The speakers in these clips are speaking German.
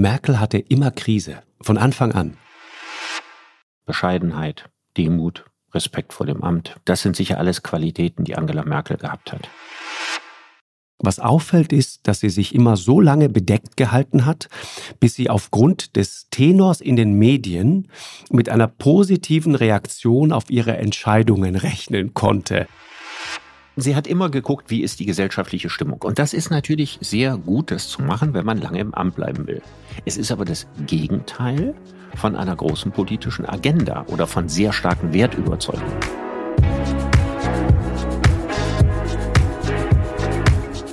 Merkel hatte immer Krise, von Anfang an. Bescheidenheit, Demut, Respekt vor dem Amt, das sind sicher alles Qualitäten, die Angela Merkel gehabt hat. Was auffällt, ist, dass sie sich immer so lange bedeckt gehalten hat, bis sie aufgrund des Tenors in den Medien mit einer positiven Reaktion auf ihre Entscheidungen rechnen konnte. Sie hat immer geguckt, wie ist die gesellschaftliche Stimmung. Und das ist natürlich sehr gut, das zu machen, wenn man lange im Amt bleiben will. Es ist aber das Gegenteil von einer großen politischen Agenda oder von sehr starken Wertüberzeugungen.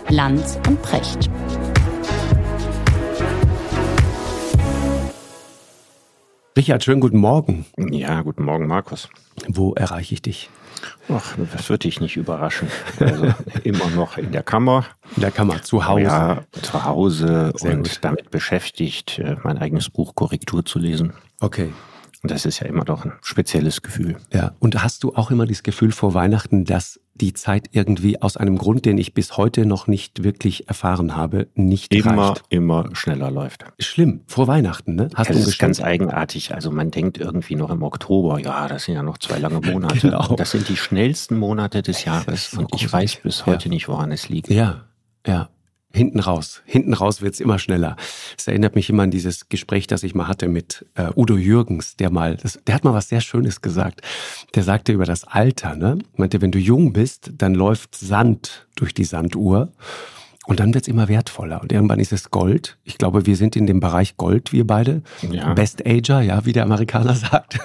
Lanz und Precht. Richard, schönen guten Morgen. Ja, guten Morgen, Markus. Wo erreiche ich dich? Ach, das wird dich nicht überraschen. Also immer noch in der Kammer. In der Kammer, zu Hause. Ja, zu Hause Sehr und gut. damit beschäftigt, äh, mein eigenes Buch Korrektur zu lesen. Okay. Und das ist ja immer doch ein spezielles Gefühl. Ja, und hast du auch immer das Gefühl vor Weihnachten, dass die Zeit irgendwie aus einem Grund, den ich bis heute noch nicht wirklich erfahren habe, nicht immer, reicht? Immer schneller läuft. Schlimm, vor Weihnachten, ne? Hast das du ist ganz eigenartig. Also man denkt irgendwie noch im Oktober, ja, das sind ja noch zwei lange Monate. genau. Das sind die schnellsten Monate des Jahres. Und ich weiß bis heute ja. nicht, woran es liegt. Ja, ja. Hinten raus. Hinten raus wird's immer schneller. Es erinnert mich immer an dieses Gespräch, das ich mal hatte mit äh, Udo Jürgens, der mal, das, der hat mal was sehr Schönes gesagt. Der sagte über das Alter, ne? Meinte, wenn du jung bist, dann läuft Sand durch die Sanduhr und dann wird's immer wertvoller. Und irgendwann ist es Gold. Ich glaube, wir sind in dem Bereich Gold, wir beide. Ja. Best Ager, ja, wie der Amerikaner sagt.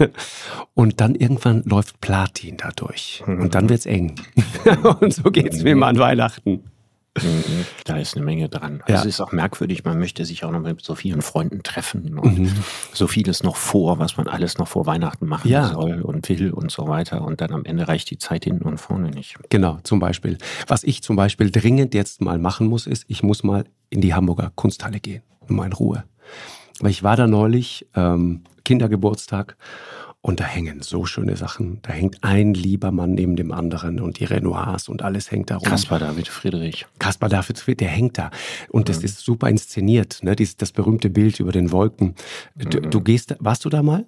Und dann irgendwann läuft Platin dadurch. Mhm. Und dann wird's eng. und so geht's mir immer an Weihnachten. Mhm. Da ist eine Menge dran. Ja. Es ist auch merkwürdig, man möchte sich auch noch mit so vielen Freunden treffen und mhm. so vieles noch vor, was man alles noch vor Weihnachten machen ja. soll und will und so weiter. Und dann am Ende reicht die Zeit hinten und vorne nicht. Genau, zum Beispiel. Was ich zum Beispiel dringend jetzt mal machen muss, ist, ich muss mal in die Hamburger Kunsthalle gehen, mal in Ruhe. Weil ich war da neulich, ähm, Kindergeburtstag, und da hängen so schöne Sachen. Da hängt ein lieber Mann neben dem anderen und die Renoirs und alles hängt da rum. Kaspar David Friedrich. Kaspar David Friedrich, der hängt da. Und das mhm. ist super inszeniert, ne? Dies, das berühmte Bild über den Wolken. Du, mhm. du gehst, warst du da mal?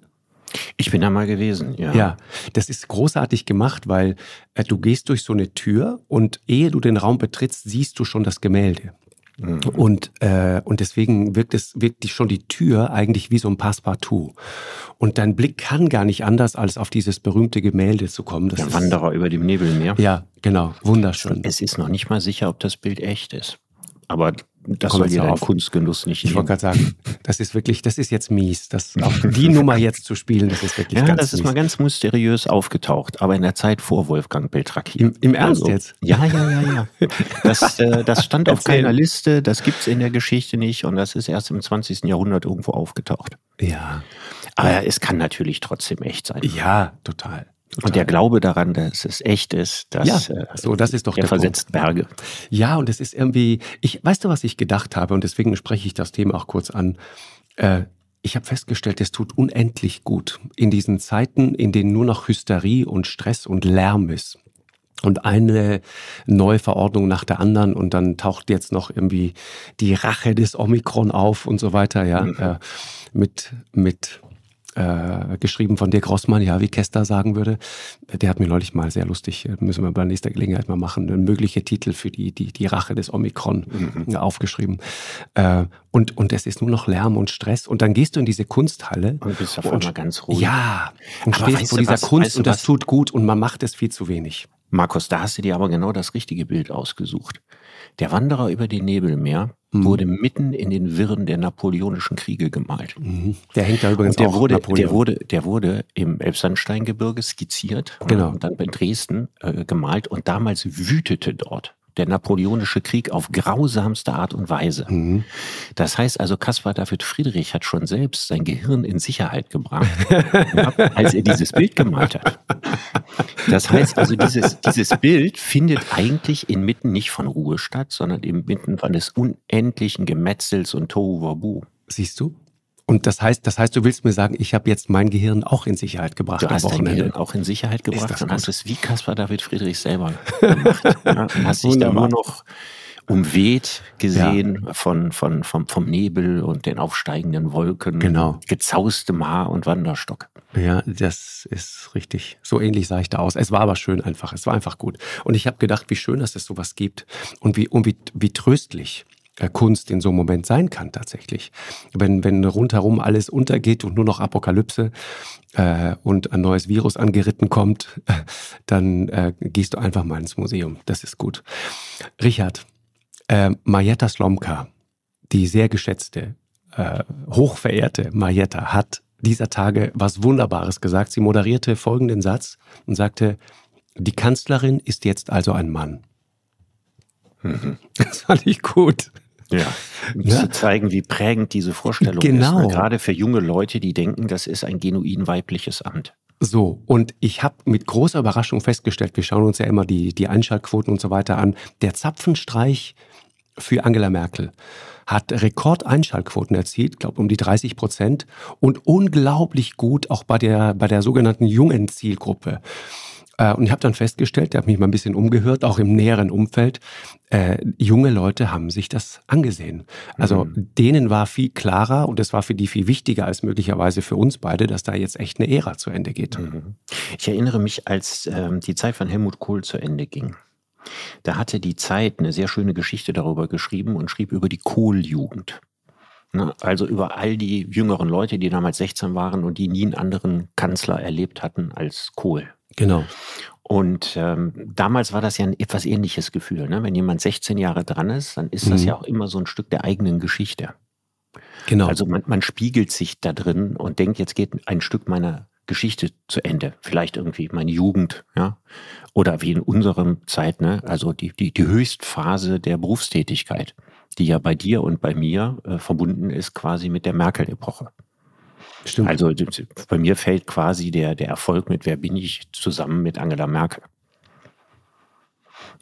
Ich bin da mal gewesen, ja. Ja, das ist großartig gemacht, weil äh, du gehst durch so eine Tür und ehe du den Raum betrittst, siehst du schon das Gemälde. Mhm. Und, äh, und deswegen wirkt es, wirkt schon die Tür eigentlich wie so ein Passepartout. Und dein Blick kann gar nicht anders, als auf dieses berühmte Gemälde zu kommen. Das Der Wanderer über dem Nebelmeer. Ja, genau, wunderschön. Es ist noch nicht mal sicher, ob das Bild echt ist. Aber das soll dir dein Kunstgenuss nicht Ich wollte gerade sagen, das ist wirklich, das ist jetzt mies. Das, auch die Nummer jetzt zu spielen, das ist wirklich ja, ganz das ist mies. mal ganz mysteriös aufgetaucht, aber in der Zeit vor Wolfgang Beltracchi. Im, im Ernst also, jetzt? Ja, ja, ja, ja. Das, äh, das stand auf keiner Liste, das gibt's in der Geschichte nicht und das ist erst im 20. Jahrhundert irgendwo aufgetaucht. Ja. Aber es kann natürlich trotzdem echt sein. Ja, total. Total. Und der Glaube daran, dass es echt ist, dass ja, äh, so, das ist doch der, der versetzt Punkt. Berge. Ja, und es ist irgendwie, ich, weißt du, was ich gedacht habe? Und deswegen spreche ich das Thema auch kurz an. Äh, ich habe festgestellt, es tut unendlich gut in diesen Zeiten, in denen nur noch Hysterie und Stress und Lärm ist. Und eine neue Verordnung nach der anderen und dann taucht jetzt noch irgendwie die Rache des Omikron auf und so weiter, ja, mhm. äh, mit, mit äh, geschrieben von Dirk Rossmann, ja, wie Kester sagen würde. Der hat mir neulich mal sehr lustig, äh, müssen wir bei nächster Gelegenheit mal machen, mögliche Titel für die, die, die Rache des Omikron mhm. aufgeschrieben. Äh, und, und es ist nur noch Lärm und Stress. Und dann gehst du in diese Kunsthalle. Und bist auf einmal ganz ruhig. Ja, und aber stehst vor dieser was, Kunst und das was? tut gut und man macht es viel zu wenig. Markus, da hast du dir aber genau das richtige Bild ausgesucht. Der Wanderer über die Nebelmeer mhm. wurde mitten in den Wirren der napoleonischen Kriege gemalt. Mhm. Der hängt da übrigens der auch wurde, Der wurde, der wurde im Elbsandsteingebirge skizziert genau. und dann in Dresden äh, gemalt und damals wütete dort der napoleonische Krieg auf grausamste Art und Weise. Mhm. Das heißt also, Caspar David Friedrich hat schon selbst sein Gehirn in Sicherheit gebracht, als er dieses Bild gemalt hat. Das heißt also, dieses, dieses Bild findet eigentlich inmitten nicht von Ruhe statt, sondern inmitten von des unendlichen Gemetzels und Tohuwabu. Siehst du? Und das heißt, das heißt, du willst mir sagen, ich habe jetzt mein Gehirn auch in Sicherheit gebracht. Du hast dein Gehirn auch in Sicherheit gebracht und hast es wie Caspar David Friedrich selber gemacht. ja, hast dich da nur noch umweht gesehen ja. von, von, vom, vom Nebel und den aufsteigenden Wolken. Genau. Gezaustem Haar und Wanderstock. Ja, das ist richtig. So ähnlich sah ich da aus. Es war aber schön einfach. Es war einfach gut. Und ich habe gedacht, wie schön, dass es sowas gibt und wie, und wie, wie tröstlich Kunst in so einem Moment sein kann tatsächlich. Wenn, wenn rundherum alles untergeht und nur noch Apokalypse äh, und ein neues Virus angeritten kommt, dann äh, gehst du einfach mal ins Museum. Das ist gut. Richard, äh, Marietta Slomka, die sehr geschätzte, äh, hochverehrte Marietta, hat dieser Tage was Wunderbares gesagt. Sie moderierte folgenden Satz und sagte, die Kanzlerin ist jetzt also ein Mann. Das fand ich gut. Ja, um ja. zu zeigen, wie prägend diese Vorstellung genau. ist. Ne? Gerade für junge Leute, die denken, das ist ein genuin weibliches Amt. So, und ich habe mit großer Überraschung festgestellt, wir schauen uns ja immer die, die Einschaltquoten und so weiter an, der Zapfenstreich für Angela Merkel hat Rekordeinschaltquoten erzielt, glaube um die 30 Prozent und unglaublich gut auch bei der, bei der sogenannten jungen Zielgruppe. Äh, und ich habe dann festgestellt, ich habe mich mal ein bisschen umgehört, auch im näheren Umfeld, äh, junge Leute haben sich das angesehen. Also mhm. denen war viel klarer und es war für die viel wichtiger als möglicherweise für uns beide, dass da jetzt echt eine Ära zu Ende geht. Mhm. Ich erinnere mich, als ähm, die Zeit von Helmut Kohl zu Ende ging. Da hatte die Zeit eine sehr schöne Geschichte darüber geschrieben und schrieb über die Kohljugend. Ne, also über all die jüngeren Leute, die damals 16 waren und die nie einen anderen Kanzler erlebt hatten als Kohl. Genau. Und ähm, damals war das ja ein etwas ähnliches Gefühl. Ne? Wenn jemand 16 Jahre dran ist, dann ist das mhm. ja auch immer so ein Stück der eigenen Geschichte. Genau. Also man, man spiegelt sich da drin und denkt, jetzt geht ein Stück meiner Geschichte zu Ende. Vielleicht irgendwie meine Jugend, ja. Oder wie in unserem Zeit, ne, also die, die, die Höchstphase der Berufstätigkeit, die ja bei dir und bei mir äh, verbunden ist quasi mit der Merkel-Epoche. Stimmt. Also bei mir fällt quasi der, der Erfolg mit Wer bin ich zusammen mit Angela Merkel.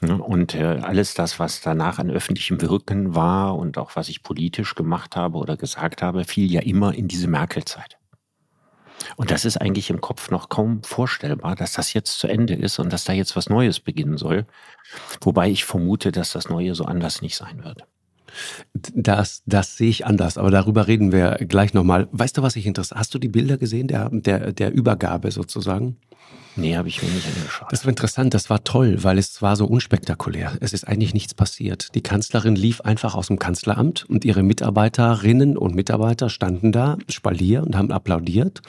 Und äh, alles das, was danach an öffentlichem Wirken war und auch was ich politisch gemacht habe oder gesagt habe, fiel ja immer in diese Merkel-Zeit. Und das ist eigentlich im Kopf noch kaum vorstellbar, dass das jetzt zu Ende ist und dass da jetzt was Neues beginnen soll. Wobei ich vermute, dass das Neue so anders nicht sein wird. Das, das sehe ich anders, aber darüber reden wir gleich nochmal. Weißt du, was ich interessiert? Hast du die Bilder gesehen, der, der, der Übergabe sozusagen? Nee, habe ich mir nicht angeschaut. Das war interessant, das war toll, weil es war so unspektakulär. Es ist eigentlich nichts passiert. Die Kanzlerin lief einfach aus dem Kanzleramt und ihre Mitarbeiterinnen und Mitarbeiter standen da, Spalier, und haben applaudiert.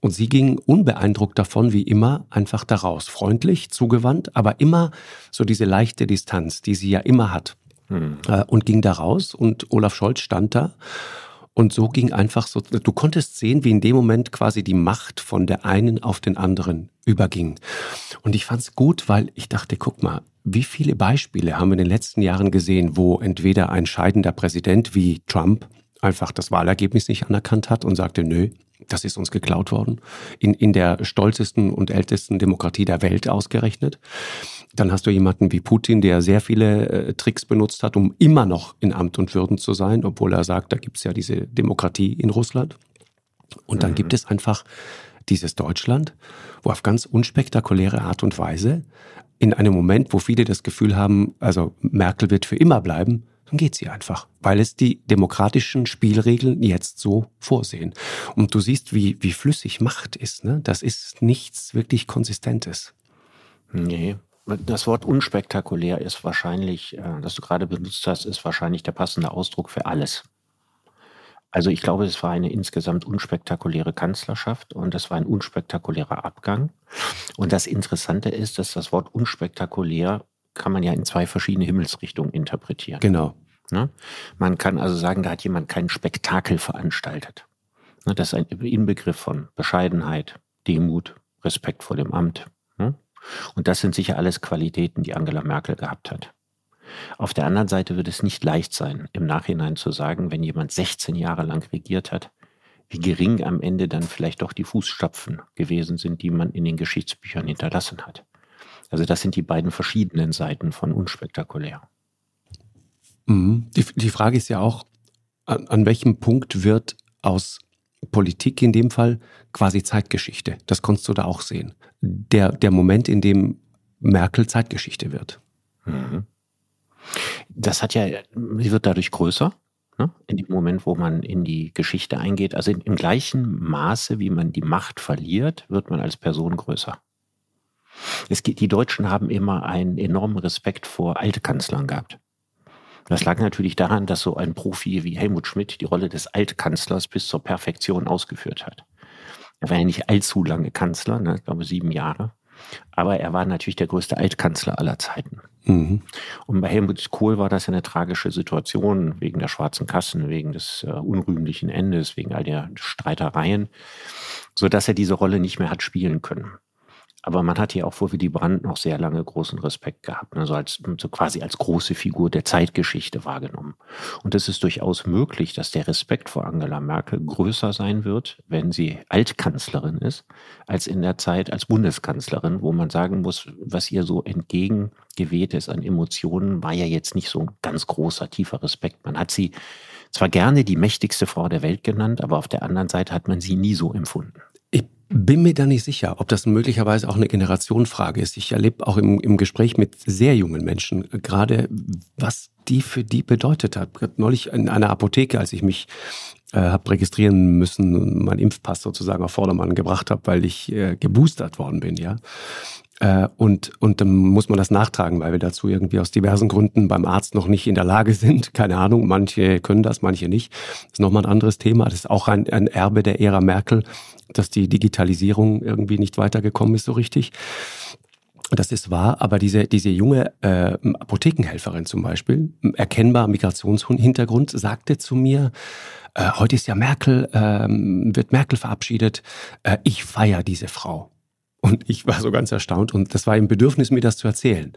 Und sie ging unbeeindruckt davon, wie immer, einfach daraus. Freundlich, zugewandt, aber immer so diese leichte Distanz, die sie ja immer hat. Hm. Äh, und ging da raus und Olaf Scholz stand da. Und so ging einfach so, du konntest sehen, wie in dem Moment quasi die Macht von der einen auf den anderen überging. Und ich fand es gut, weil ich dachte, guck mal, wie viele Beispiele haben wir in den letzten Jahren gesehen, wo entweder ein scheidender Präsident wie Trump einfach das Wahlergebnis nicht anerkannt hat und sagte, nö, das ist uns geklaut worden, in, in der stolzesten und ältesten Demokratie der Welt ausgerechnet. Dann hast du jemanden wie Putin, der sehr viele äh, Tricks benutzt hat, um immer noch in Amt und Würden zu sein, obwohl er sagt, da gibt es ja diese Demokratie in Russland. Und dann mhm. gibt es einfach dieses Deutschland, wo auf ganz unspektakuläre Art und Weise in einem Moment, wo viele das Gefühl haben, also Merkel wird für immer bleiben, dann geht sie einfach, weil es die demokratischen Spielregeln jetzt so vorsehen. Und du siehst, wie, wie flüssig Macht ist. Ne? Das ist nichts wirklich Konsistentes. Nee. Das Wort unspektakulär ist wahrscheinlich, äh, das du gerade benutzt hast, ist wahrscheinlich der passende Ausdruck für alles. Also ich glaube, es war eine insgesamt unspektakuläre Kanzlerschaft und es war ein unspektakulärer Abgang. Und das Interessante ist, dass das Wort unspektakulär kann man ja in zwei verschiedene Himmelsrichtungen interpretieren. Genau. Ne? Man kann also sagen, da hat jemand kein Spektakel veranstaltet. Ne? Das ist ein Inbegriff von Bescheidenheit, Demut, Respekt vor dem Amt. Ne? Und das sind sicher alles Qualitäten, die Angela Merkel gehabt hat. Auf der anderen Seite wird es nicht leicht sein, im Nachhinein zu sagen, wenn jemand 16 Jahre lang regiert hat, wie gering am Ende dann vielleicht doch die Fußstapfen gewesen sind, die man in den Geschichtsbüchern hinterlassen hat. Also das sind die beiden verschiedenen Seiten von unspektakulär. Mhm. Die, die Frage ist ja auch, an, an welchem Punkt wird aus Politik in dem Fall quasi Zeitgeschichte? Das konntest du da auch sehen. Der, der Moment, in dem Merkel Zeitgeschichte wird. Mhm. Das hat ja, sie wird dadurch größer. Ne? In dem Moment, wo man in die Geschichte eingeht. Also in, im gleichen Maße, wie man die Macht verliert, wird man als Person größer. Es geht, die Deutschen haben immer einen enormen Respekt vor Altkanzlern gehabt. Das lag natürlich daran, dass so ein Profi wie Helmut Schmidt die Rolle des Altkanzlers bis zur Perfektion ausgeführt hat. Er war ja nicht allzu lange Kanzler, ne, ich glaube sieben Jahre. Aber er war natürlich der größte Altkanzler aller Zeiten. Mhm. Und bei Helmut Kohl war das ja eine tragische Situation wegen der schwarzen Kassen, wegen des äh, unrühmlichen Endes, wegen all der Streitereien, sodass er diese Rolle nicht mehr hat spielen können. Aber man hat ja auch vor Willy Brandt noch sehr lange großen Respekt gehabt, also als, so quasi als große Figur der Zeitgeschichte wahrgenommen. Und es ist durchaus möglich, dass der Respekt vor Angela Merkel größer sein wird, wenn sie Altkanzlerin ist, als in der Zeit als Bundeskanzlerin, wo man sagen muss, was ihr so entgegengeweht ist an Emotionen, war ja jetzt nicht so ein ganz großer, tiefer Respekt. Man hat sie zwar gerne die mächtigste Frau der Welt genannt, aber auf der anderen Seite hat man sie nie so empfunden. Bin mir da nicht sicher, ob das möglicherweise auch eine Generationenfrage ist. Ich erlebe auch im, im Gespräch mit sehr jungen Menschen gerade, was die für die bedeutet hat. Neulich in einer Apotheke, als ich mich äh, habe registrieren müssen und meinen Impfpass sozusagen auf Vordermann gebracht habe, weil ich äh, geboostert worden bin, ja. Äh, und, und dann muss man das nachtragen, weil wir dazu irgendwie aus diversen Gründen beim Arzt noch nicht in der Lage sind. Keine Ahnung, manche können das, manche nicht. Das ist nochmal ein anderes Thema. Das ist auch ein, ein Erbe der Ära Merkel, dass die Digitalisierung irgendwie nicht weitergekommen ist so richtig. Das ist wahr, aber diese, diese junge äh, Apothekenhelferin zum Beispiel, erkennbar Migrationshintergrund, sagte zu mir, äh, heute ist ja Merkel, äh, wird Merkel verabschiedet, äh, ich feiere diese Frau. Und ich war so ganz erstaunt und das war ein Bedürfnis, mir das zu erzählen.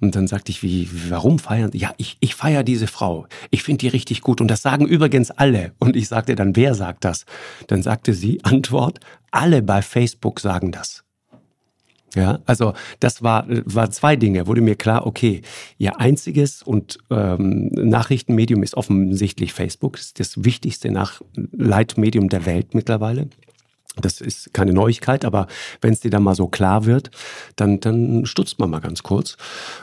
Und dann sagte ich, wie, warum feiern? Ja, ich, ich feiere diese Frau. Ich finde die richtig gut und das sagen übrigens alle. Und ich sagte dann, wer sagt das? Dann sagte sie, Antwort, alle bei Facebook sagen das. Ja, also das war, war zwei Dinge. Wurde mir klar, okay, ihr einziges und ähm, Nachrichtenmedium ist offensichtlich Facebook. Das ist das wichtigste Nach Leitmedium der Welt mittlerweile. Das ist keine Neuigkeit, aber wenn es dir dann mal so klar wird, dann, dann stutzt man mal ganz kurz.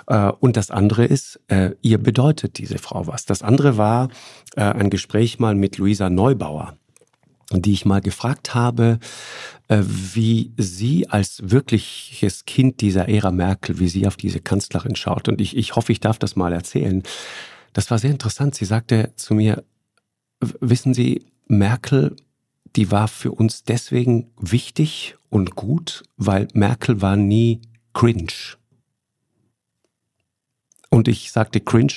Äh, und das andere ist, äh, ihr bedeutet diese Frau was. Das andere war äh, ein Gespräch mal mit Luisa Neubauer, die ich mal gefragt habe, wie sie als wirkliches Kind dieser Ära Merkel, wie sie auf diese Kanzlerin schaut. Und ich, ich hoffe, ich darf das mal erzählen. Das war sehr interessant. Sie sagte zu mir, wissen Sie, Merkel die war für uns deswegen wichtig und gut, weil Merkel war nie cringe. Und ich sagte cringe,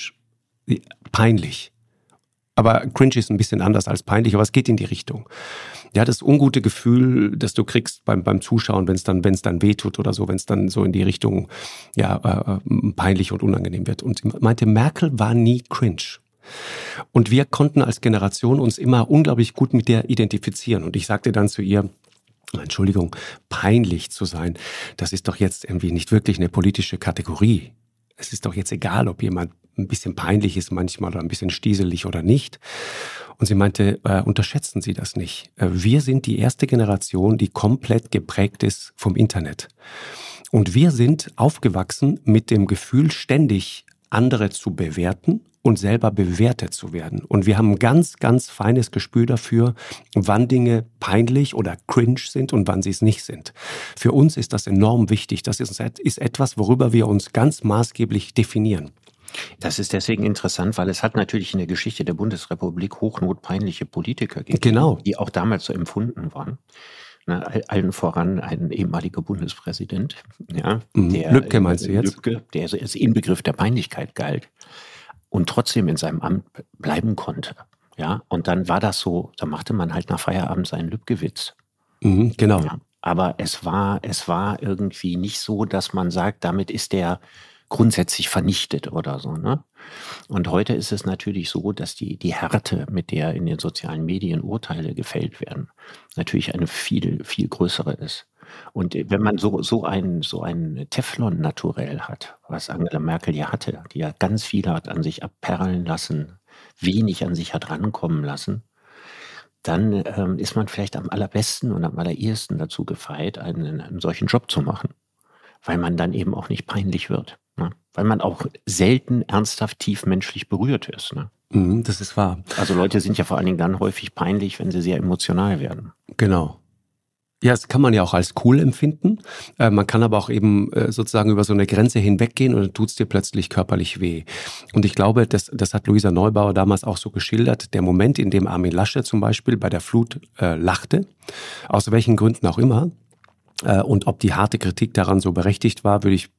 peinlich. Aber cringe ist ein bisschen anders als peinlich, aber es geht in die Richtung. Ja, das ungute Gefühl, das du kriegst beim, beim Zuschauen, wenn es dann, wenn es dann wehtut oder so, wenn es dann so in die Richtung ja, äh, peinlich und unangenehm wird. Und meinte, Merkel war nie cringe. Und wir konnten als Generation uns immer unglaublich gut mit der identifizieren. Und ich sagte dann zu ihr, Entschuldigung, peinlich zu sein, das ist doch jetzt irgendwie nicht wirklich eine politische Kategorie. Es ist doch jetzt egal, ob jemand ein bisschen peinlich ist manchmal oder ein bisschen stieselig oder nicht. Und sie meinte, äh, unterschätzen Sie das nicht. Äh, wir sind die erste Generation, die komplett geprägt ist vom Internet. Und wir sind aufgewachsen mit dem Gefühl, ständig andere zu bewerten und selber bewertet zu werden. Und wir haben ein ganz, ganz feines Gespür dafür, wann Dinge peinlich oder cringe sind und wann sie es nicht sind. Für uns ist das enorm wichtig. Das ist, ist etwas, worüber wir uns ganz maßgeblich definieren. Das ist deswegen interessant, weil es hat natürlich in der Geschichte der Bundesrepublik hochnotpeinliche Politiker gegeben, genau. die auch damals so empfunden waren. Na, allen voran ein ehemaliger Bundespräsident, ja, mhm. der Lübcke meinst du jetzt? Lübcke, der als Inbegriff der Peinlichkeit galt und trotzdem in seinem Amt bleiben konnte. Ja, und dann war das so, da machte man halt nach Feierabend seinen Lübgewitz. Mhm, genau. Ja, aber es war, es war irgendwie nicht so, dass man sagt, damit ist der grundsätzlich vernichtet oder so. Ne? Und heute ist es natürlich so, dass die, die Härte, mit der in den sozialen Medien Urteile gefällt werden, natürlich eine viel, viel größere ist. Und wenn man so, so ein, so ein Teflon-Naturell hat, was Angela Merkel ja hatte, die ja ganz viel hat an sich abperlen lassen, wenig an sich hat rankommen lassen, dann ähm, ist man vielleicht am allerbesten und am allerersten dazu gefeit, einen, einen solchen Job zu machen, weil man dann eben auch nicht peinlich wird. Ne? Weil man auch selten ernsthaft tief menschlich berührt ist. Ne? Mhm, das ist wahr. Also Leute sind ja vor allen Dingen dann häufig peinlich, wenn sie sehr emotional werden. Genau. Ja, das kann man ja auch als cool empfinden. Äh, man kann aber auch eben äh, sozusagen über so eine Grenze hinweggehen und dann tut es dir plötzlich körperlich weh. Und ich glaube, das, das hat Luisa Neubauer damals auch so geschildert. Der Moment, in dem Armin Lasche zum Beispiel bei der Flut äh, lachte, aus welchen Gründen auch immer, äh, und ob die harte Kritik daran so berechtigt war, würde ich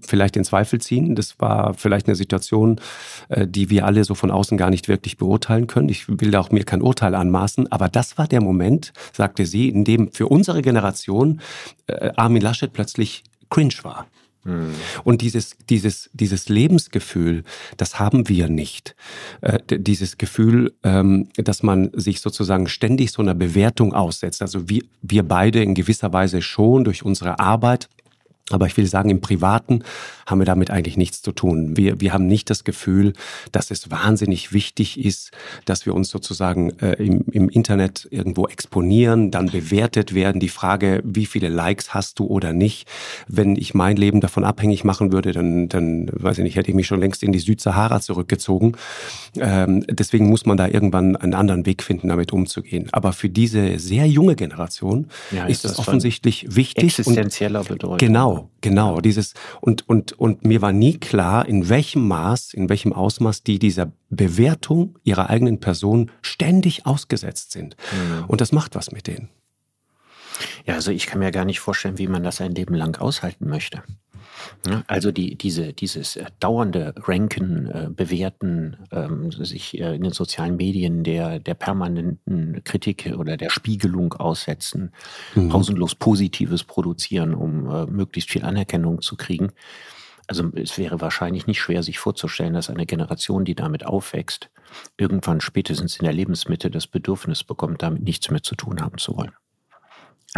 vielleicht in Zweifel ziehen. Das war vielleicht eine Situation, äh, die wir alle so von außen gar nicht wirklich beurteilen können. Ich will auch mir kein Urteil anmaßen, aber das war der Moment, sagte sie, in dem für unsere Generation äh, Armin Laschet plötzlich cringe war. Hm. Und dieses, dieses, dieses Lebensgefühl, das haben wir nicht. Äh, dieses Gefühl, ähm, dass man sich sozusagen ständig so einer Bewertung aussetzt. Also wir, wir beide in gewisser Weise schon durch unsere Arbeit aber ich will sagen, im Privaten haben wir damit eigentlich nichts zu tun. Wir, wir haben nicht das Gefühl, dass es wahnsinnig wichtig ist, dass wir uns sozusagen äh, im, im Internet irgendwo exponieren, dann bewertet werden. Die Frage, wie viele Likes hast du oder nicht. Wenn ich mein Leben davon abhängig machen würde, dann, dann weiß ich nicht, hätte ich mich schon längst in die Südsahara zurückgezogen. Ähm, deswegen muss man da irgendwann einen anderen Weg finden, damit umzugehen. Aber für diese sehr junge Generation ja, ist, ist das offensichtlich wichtig. Existenzieller Bedeutung. Genau. Genau, dieses und und und mir war nie klar, in welchem Maß, in welchem Ausmaß die dieser Bewertung ihrer eigenen Person ständig ausgesetzt sind. Mhm. Und das macht was mit denen. Ja, also ich kann mir gar nicht vorstellen, wie man das ein Leben lang aushalten möchte. Also die, diese, dieses äh, dauernde Ranken, äh, Bewerten, ähm, sich äh, in den sozialen Medien der, der permanenten Kritik oder der Spiegelung aussetzen, mhm. pausenlos Positives produzieren, um äh, möglichst viel Anerkennung zu kriegen. Also es wäre wahrscheinlich nicht schwer, sich vorzustellen, dass eine Generation, die damit aufwächst, irgendwann spätestens in der Lebensmitte das Bedürfnis bekommt, damit nichts mehr zu tun haben zu wollen.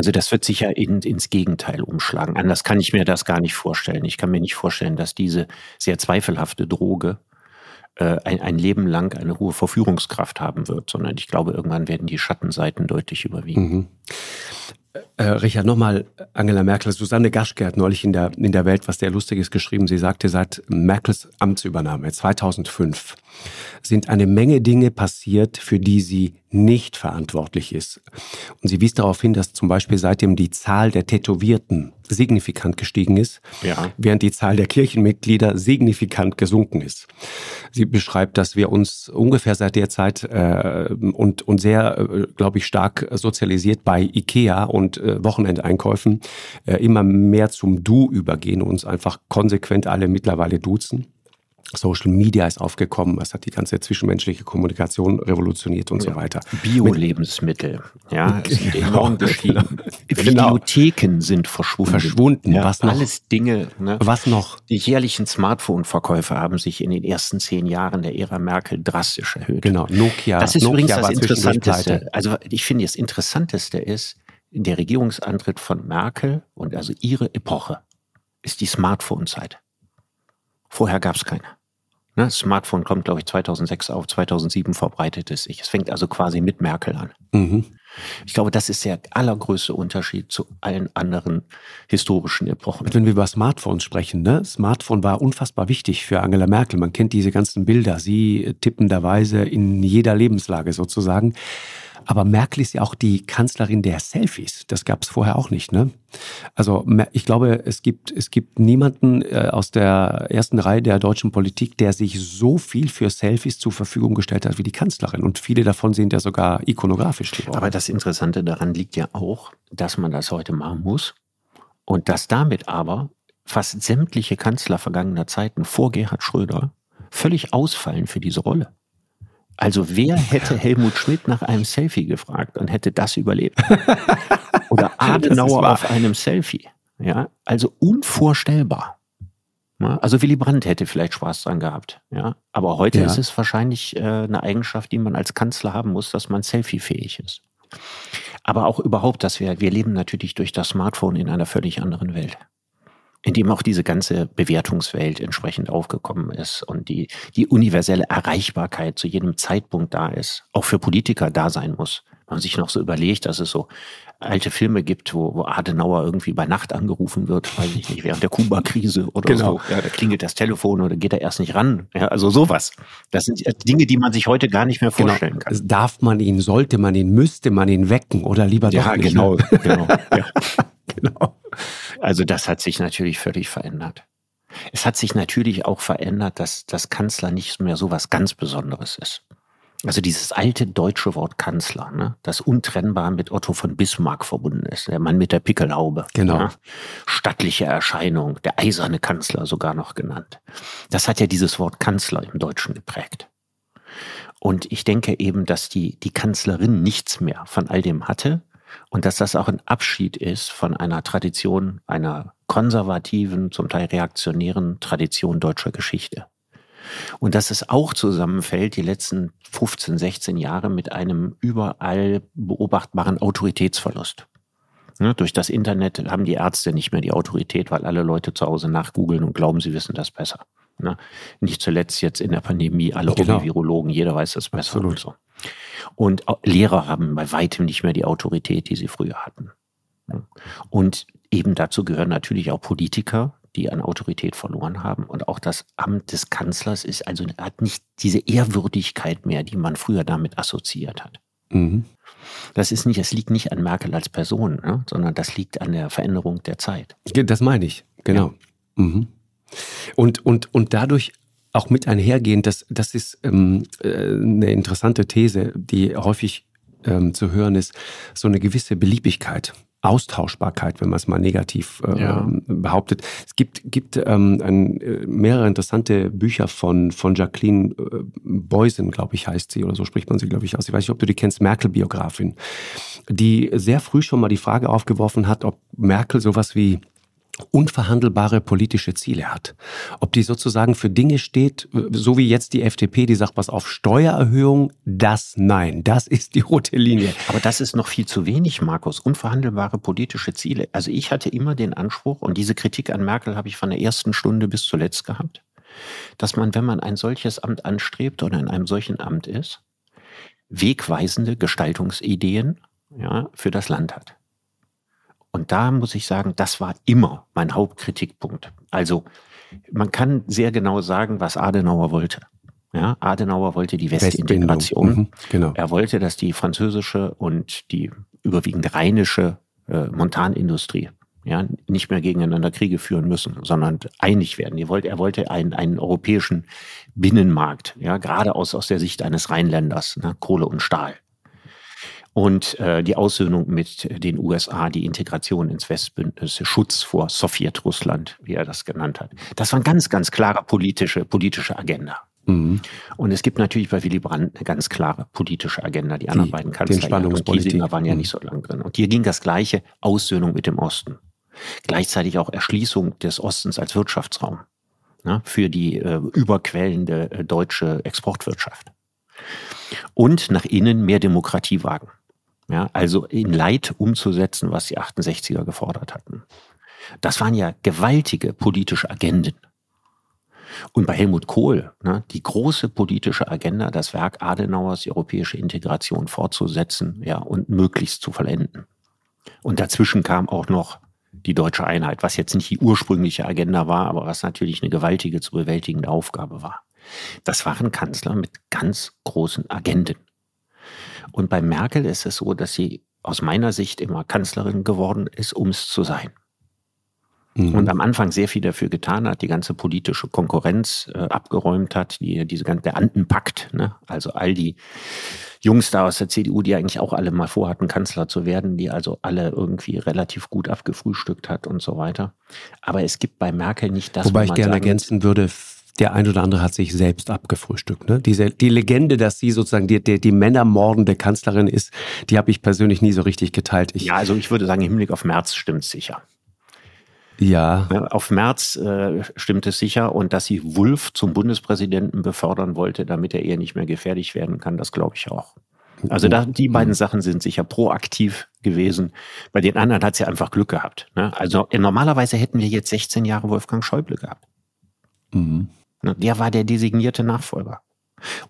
Also das wird sicher in, ins Gegenteil umschlagen. Anders kann ich mir das gar nicht vorstellen. Ich kann mir nicht vorstellen, dass diese sehr zweifelhafte Droge äh, ein, ein Leben lang eine hohe Verführungskraft haben wird, sondern ich glaube, irgendwann werden die Schattenseiten deutlich überwiegen. Mhm. Äh, Richard, nochmal Angela Merkel. Susanne Gaschke hat neulich in der, in der Welt was sehr Lustiges geschrieben. Sie sagte, seit Merkels Amtsübernahme 2005 sind eine Menge Dinge passiert, für die sie nicht verantwortlich ist. Und sie wies darauf hin, dass zum Beispiel seitdem die Zahl der Tätowierten signifikant gestiegen ist, ja. während die Zahl der Kirchenmitglieder signifikant gesunken ist. Sie beschreibt, dass wir uns ungefähr seit der Zeit äh, und, und sehr, äh, glaube ich, stark sozialisiert bei IKEA und äh, Wochenendeinkäufen äh, immer mehr zum Du übergehen und uns einfach konsequent alle mittlerweile duzen. Social Media ist aufgekommen, es hat die ganze zwischenmenschliche Kommunikation revolutioniert und ja. so weiter. Bio-Lebensmittel, ja, sind genau, enorm gestiegen. Genau. Videotheken sind verschwunden. Verschwunden, ja, was noch? Alles Dinge. Ne? Was noch? Die jährlichen Smartphone-Verkäufe haben sich in den ersten zehn Jahren der Ära Merkel drastisch erhöht. Genau, Nokia. Das ist Nokia übrigens das Interessanteste. Also ich finde, das Interessanteste ist, der Regierungsantritt von Merkel und also ihre Epoche ist die Smartphone-Zeit. Vorher gab es keine. Ne? Smartphone kommt, glaube ich, 2006 auf, 2007 verbreitet es sich. Es fängt also quasi mit Merkel an. Mhm. Ich glaube, das ist der allergrößte Unterschied zu allen anderen historischen Epochen. Wenn wir über Smartphones sprechen, ne? Smartphone war unfassbar wichtig für Angela Merkel. Man kennt diese ganzen Bilder, sie tippenderweise in jeder Lebenslage sozusagen. Aber Merkel ist ja auch die Kanzlerin der Selfies. Das gab es vorher auch nicht. Ne? Also ich glaube, es gibt, es gibt niemanden äh, aus der ersten Reihe der deutschen Politik, der sich so viel für Selfies zur Verfügung gestellt hat wie die Kanzlerin. Und viele davon sind ja sogar ikonografisch geworden. Aber das Interessante daran liegt ja auch, dass man das heute machen muss und dass damit aber fast sämtliche Kanzler vergangener Zeiten vor Gerhard Schröder völlig ausfallen für diese Rolle. Also wer hätte Helmut Schmidt nach einem Selfie gefragt und hätte das überlebt? Oder Adenauer auf einem Selfie. Ja, also unvorstellbar. Also Willy Brandt hätte vielleicht Spaß dran gehabt, ja. Aber heute ja. ist es wahrscheinlich äh, eine Eigenschaft, die man als Kanzler haben muss, dass man selfiefähig ist. Aber auch überhaupt, dass wir, wir leben natürlich durch das Smartphone in einer völlig anderen Welt in dem auch diese ganze Bewertungswelt entsprechend aufgekommen ist und die, die universelle Erreichbarkeit zu jedem Zeitpunkt da ist, auch für Politiker da sein muss. Wenn man sich noch so überlegt, dass es so alte Filme gibt, wo, wo Adenauer irgendwie bei Nacht angerufen wird, weiß ich nicht, während der Kuba-Krise oder genau. so. Ja, da klingelt das Telefon oder geht er erst nicht ran. Ja, also sowas. Das sind Dinge, die man sich heute gar nicht mehr genau. vorstellen genau. kann. Darf man ihn, sollte man ihn, müsste man ihn wecken oder lieber ja, doch nicht? Genau, ne? genau. Ja. genau. Also das hat sich natürlich völlig verändert. Es hat sich natürlich auch verändert, dass das Kanzler nicht mehr so was ganz Besonderes ist. Also dieses alte deutsche Wort Kanzler, ne, das untrennbar mit Otto von Bismarck verbunden ist, der Mann mit der Pickelhaube. Genau. Ja, stattliche Erscheinung, der eiserne Kanzler sogar noch genannt. Das hat ja dieses Wort Kanzler im Deutschen geprägt. Und ich denke eben, dass die, die Kanzlerin nichts mehr von all dem hatte und dass das auch ein Abschied ist von einer Tradition, einer konservativen, zum Teil reaktionären Tradition deutscher Geschichte. Und dass es auch zusammenfällt, die letzten 15, 16 Jahre mit einem überall beobachtbaren Autoritätsverlust. Ne, durch das Internet haben die Ärzte nicht mehr die Autorität, weil alle Leute zu Hause nachgoogeln und glauben, sie wissen das besser. Ne? Nicht zuletzt jetzt in der Pandemie, alle genau. Virologen, jeder weiß das besser. Absolut. Und, so. und Lehrer haben bei weitem nicht mehr die Autorität, die sie früher hatten. Ne? Und eben dazu gehören natürlich auch Politiker, die an Autorität verloren haben. Und auch das Amt des Kanzlers ist also hat nicht diese Ehrwürdigkeit mehr, die man früher damit assoziiert hat. Mhm. Das ist nicht, es liegt nicht an Merkel als Person, ne, sondern das liegt an der Veränderung der Zeit. Das meine ich, genau. Ja. Mhm. Und, und, und dadurch auch mit einhergehend, das, das ist ähm, äh, eine interessante These, die häufig ähm, zu hören ist, so eine gewisse Beliebigkeit. Austauschbarkeit, wenn man es mal negativ äh, ja. behauptet. Es gibt, gibt ähm, ein, äh, mehrere interessante Bücher von, von Jacqueline äh, Beusen, glaube ich, heißt sie, oder so spricht man sie, glaube ich, aus. Ich weiß nicht, ob du die kennst, Merkel-Biografin, die sehr früh schon mal die Frage aufgeworfen hat, ob Merkel sowas wie unverhandelbare politische Ziele hat. Ob die sozusagen für Dinge steht, so wie jetzt die FDP, die sagt, was auf Steuererhöhung, das nein, das ist die rote Linie. Aber das ist noch viel zu wenig, Markus. Unverhandelbare politische Ziele. Also ich hatte immer den Anspruch, und diese Kritik an Merkel habe ich von der ersten Stunde bis zuletzt gehabt, dass man, wenn man ein solches Amt anstrebt oder in einem solchen Amt ist, wegweisende Gestaltungsideen ja, für das Land hat. Und da muss ich sagen, das war immer mein Hauptkritikpunkt. Also man kann sehr genau sagen, was Adenauer wollte. Ja, Adenauer wollte die Westintegration. Mhm, genau. Er wollte, dass die französische und die überwiegend rheinische äh, Montanindustrie ja, nicht mehr gegeneinander Kriege führen müssen, sondern einig werden. Er wollte, er wollte einen, einen europäischen Binnenmarkt, ja, gerade aus, aus der Sicht eines Rheinländers, ne, Kohle und Stahl und äh, die Aussöhnung mit den USA, die Integration ins Westbündnis, Schutz vor Sowjetrussland, wie er das genannt hat. Das war eine ganz, ganz klare politische, politische Agenda. Mhm. Und es gibt natürlich bei Willy Brandt eine ganz klare politische Agenda. Die, die anderen beiden Kanzler und Kiesinger waren ja nicht so lange drin. Und hier ging das gleiche, Aussöhnung mit dem Osten. Gleichzeitig auch Erschließung des Ostens als Wirtschaftsraum ne, für die äh, überquellende äh, deutsche Exportwirtschaft. Und nach innen mehr Demokratie wagen. Ja, also in Leid umzusetzen, was die 68er gefordert hatten. Das waren ja gewaltige politische Agenden. Und bei Helmut Kohl, ne, die große politische Agenda, das Werk Adenauers, die europäische Integration fortzusetzen ja, und möglichst zu vollenden. Und dazwischen kam auch noch die deutsche Einheit, was jetzt nicht die ursprüngliche Agenda war, aber was natürlich eine gewaltige zu bewältigende Aufgabe war. Das waren Kanzler mit ganz großen Agenden. Und bei Merkel ist es so, dass sie aus meiner Sicht immer Kanzlerin geworden ist, um es zu sein. Mhm. Und am Anfang sehr viel dafür getan hat, die ganze politische Konkurrenz äh, abgeräumt hat, die, diese ganze, der Andenpakt, ne? also all die Jungs da aus der CDU, die eigentlich auch alle mal vorhatten, Kanzler zu werden, die also alle irgendwie relativ gut abgefrühstückt hat und so weiter. Aber es gibt bei Merkel nicht das, Wobei ich gerne sagen, ergänzen würde, der ein oder andere hat sich selbst abgefrühstückt. Ne? Diese, die Legende, dass sie sozusagen die, die, die männermordende Kanzlerin ist, die habe ich persönlich nie so richtig geteilt. Ich, ja, also ich würde sagen, im Hinblick auf März stimmt es sicher. Ja. Auf März äh, stimmt es sicher. Und dass sie Wulff zum Bundespräsidenten befördern wollte, damit er eher nicht mehr gefährlich werden kann, das glaube ich auch. Also da, die beiden Sachen sind sicher proaktiv gewesen. Bei den anderen hat sie einfach Glück gehabt. Ne? Also normalerweise hätten wir jetzt 16 Jahre Wolfgang Schäuble gehabt. Mhm. Ne, der war der designierte Nachfolger.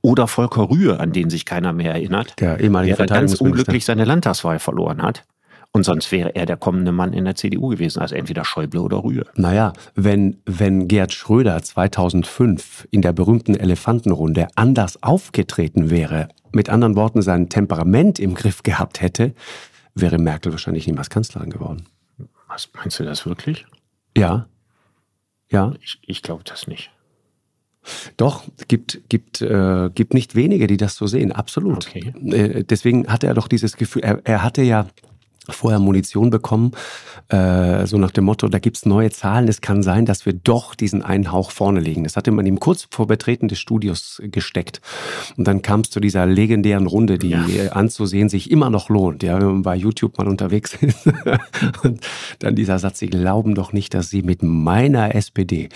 Oder Volker Rühe, an den sich keiner mehr erinnert, der ehemalige der ganz unglücklich seine Landtagswahl verloren hat. Und sonst wäre er der kommende Mann in der CDU gewesen, also entweder Schäuble oder Rühe. Naja, wenn, wenn Gerd Schröder 2005 in der berühmten Elefantenrunde anders aufgetreten wäre, mit anderen Worten sein Temperament im Griff gehabt hätte, wäre Merkel wahrscheinlich niemals Kanzlerin geworden. Was meinst du das wirklich? Ja. Ja. Ich, ich glaube das nicht. Doch, gibt, gibt, äh, gibt nicht wenige, die das so sehen, absolut. Okay. Äh, deswegen hatte er doch dieses Gefühl, er, er hatte ja vorher Munition bekommen, äh, so nach dem Motto, da gibt's neue Zahlen, es kann sein, dass wir doch diesen einen Hauch vorne legen. Das hatte man ihm kurz vor Betreten des Studios gesteckt. Und dann kam es zu dieser legendären Runde, die ja. anzusehen sich immer noch lohnt, ja, wenn man bei YouTube mal unterwegs ist. Und dann dieser Satz, Sie glauben doch nicht, dass Sie mit meiner SPD äh,